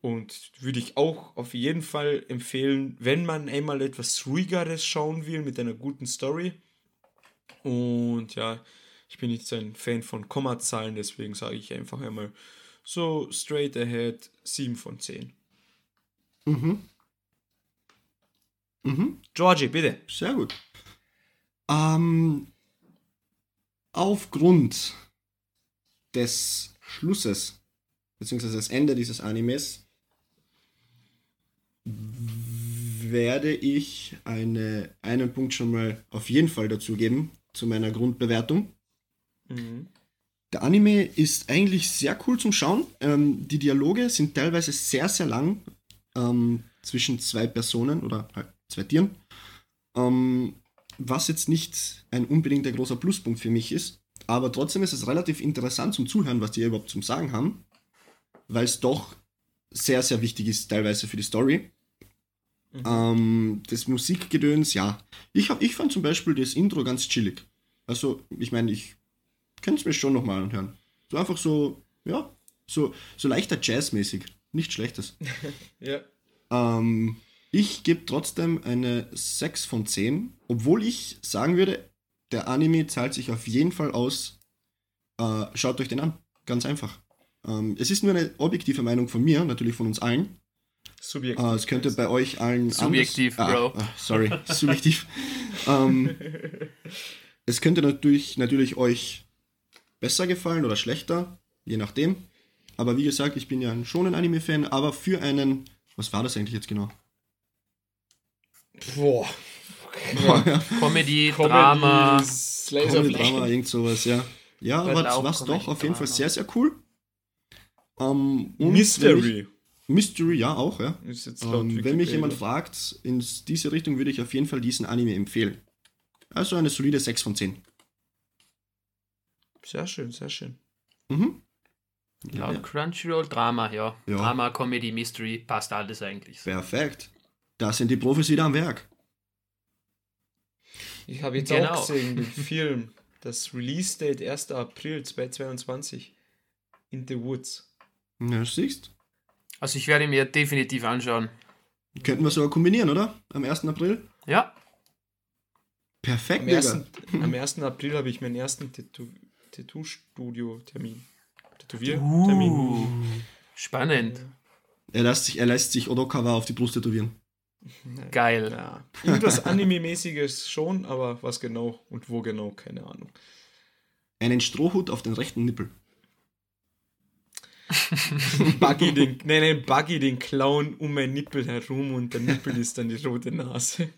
und würde ich auch auf jeden Fall empfehlen, wenn man einmal etwas ruhigeres schauen will mit einer guten Story. Und ja, ich bin nicht so ein Fan von Kommazahlen, deswegen sage ich einfach einmal so straight ahead 7 von 10. Mhm. Mhm. Georgie, bitte. Sehr gut. Ähm, aufgrund des Schlusses, beziehungsweise das Ende dieses Animes, werde ich eine, einen Punkt schon mal auf jeden Fall dazu geben, zu meiner Grundbewertung. Mhm. Der Anime ist eigentlich sehr cool zum Schauen. Ähm, die Dialoge sind teilweise sehr, sehr lang ähm, zwischen zwei Personen oder halt zwei Tieren. Ähm, was jetzt nicht ein unbedingter großer Pluspunkt für mich ist. Aber trotzdem ist es relativ interessant zum Zuhören, was die überhaupt zum Sagen haben. Weil es doch sehr, sehr wichtig ist, teilweise für die Story. Ähm, das Musikgedöns, ja. Ich, hab, ich fand zum Beispiel das Intro ganz chillig. Also, ich meine, ich könnte es mir schon nochmal anhören. So einfach so, ja, so, so leichter Jazzmäßig. Nichts Schlechtes. Ja. Ähm, ich gebe trotzdem eine 6 von 10, obwohl ich sagen würde, der Anime zahlt sich auf jeden Fall aus. Äh, schaut euch den an. Ganz einfach. Ähm, es ist nur eine objektive Meinung von mir, natürlich von uns allen. Subjektiv. Äh, es könnte bei euch allen Subjektiv, anders, Bro. Ah, ah, sorry, subjektiv. ähm, es könnte natürlich, natürlich euch besser gefallen oder schlechter, je nachdem. Aber wie gesagt, ich bin ja schon ein Anime-Fan, aber für einen, was war das eigentlich jetzt genau? Boah. Comedy, Drama. Slice of Comedy, Drama, irgend sowas, ja. Ja, Lauf was Comedy, doch auf jeden Fall Drama. sehr, sehr cool. Ähm, Mystery. Ich, Mystery, ja, auch, ja. Ist jetzt laut Ähm, wenn mich jemand fragt, in diese Richtung würde ich auf jeden Fall diesen Anime empfehlen. Also eine solide 6 von 10. Sehr schön, sehr schön. Mhm. Ja, Laut ja. Crunchyroll, Drama, ja. Ja. Drama, Comedy, Mystery, passt alles eigentlich. Perfekt. Da sind die Profis wieder am Werk. Ich habe jetzt Genau. auch gesehen, den Film. Das Release-Date 1. April 2022. In the Woods. Ja, siehst Also ich werde mir definitiv anschauen. Könnten wir sogar kombinieren, oder? Am 1. April? Ja, Perfekt, Am Digga. 1. am 1. April habe ich meinen ersten Tattoo- Tattoo-Studio-Termin. Uh. Tätowiertermin. spannend. Er lässt sich, er lässt sich Odokawa auf die Brust tätowieren. Geil. Ja, irgendwas Anime-mäßiges schon, aber was genau und wo genau, keine Ahnung. Einen Strohhut auf den rechten Nippel. Buggy den, nein, nein, Buggy den Clown um mein Nippel herum und der Nippel ist dann die rote Nase.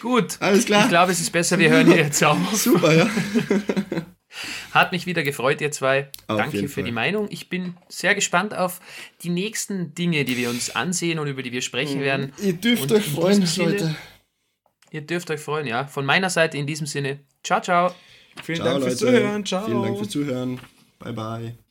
Gut. Alles klar. Ich glaube, es ist besser, wir hören hier jetzt auf. Super, ja. Hat mich wieder gefreut, ihr zwei. Auf Danke für Fall. die Meinung. Ich bin sehr gespannt auf die nächsten Dinge, die wir uns ansehen und über die wir sprechen werden. Ihr dürft Und euch freuen, Sinne- Leute. Ihr dürft euch freuen, ja. Von meiner Seite in diesem Sinne. Ciao, ciao. Vielen Ciao, Dank Leute. fürs Zuhören. Ciao. Vielen Dank fürs Zuhören. Bye, bye.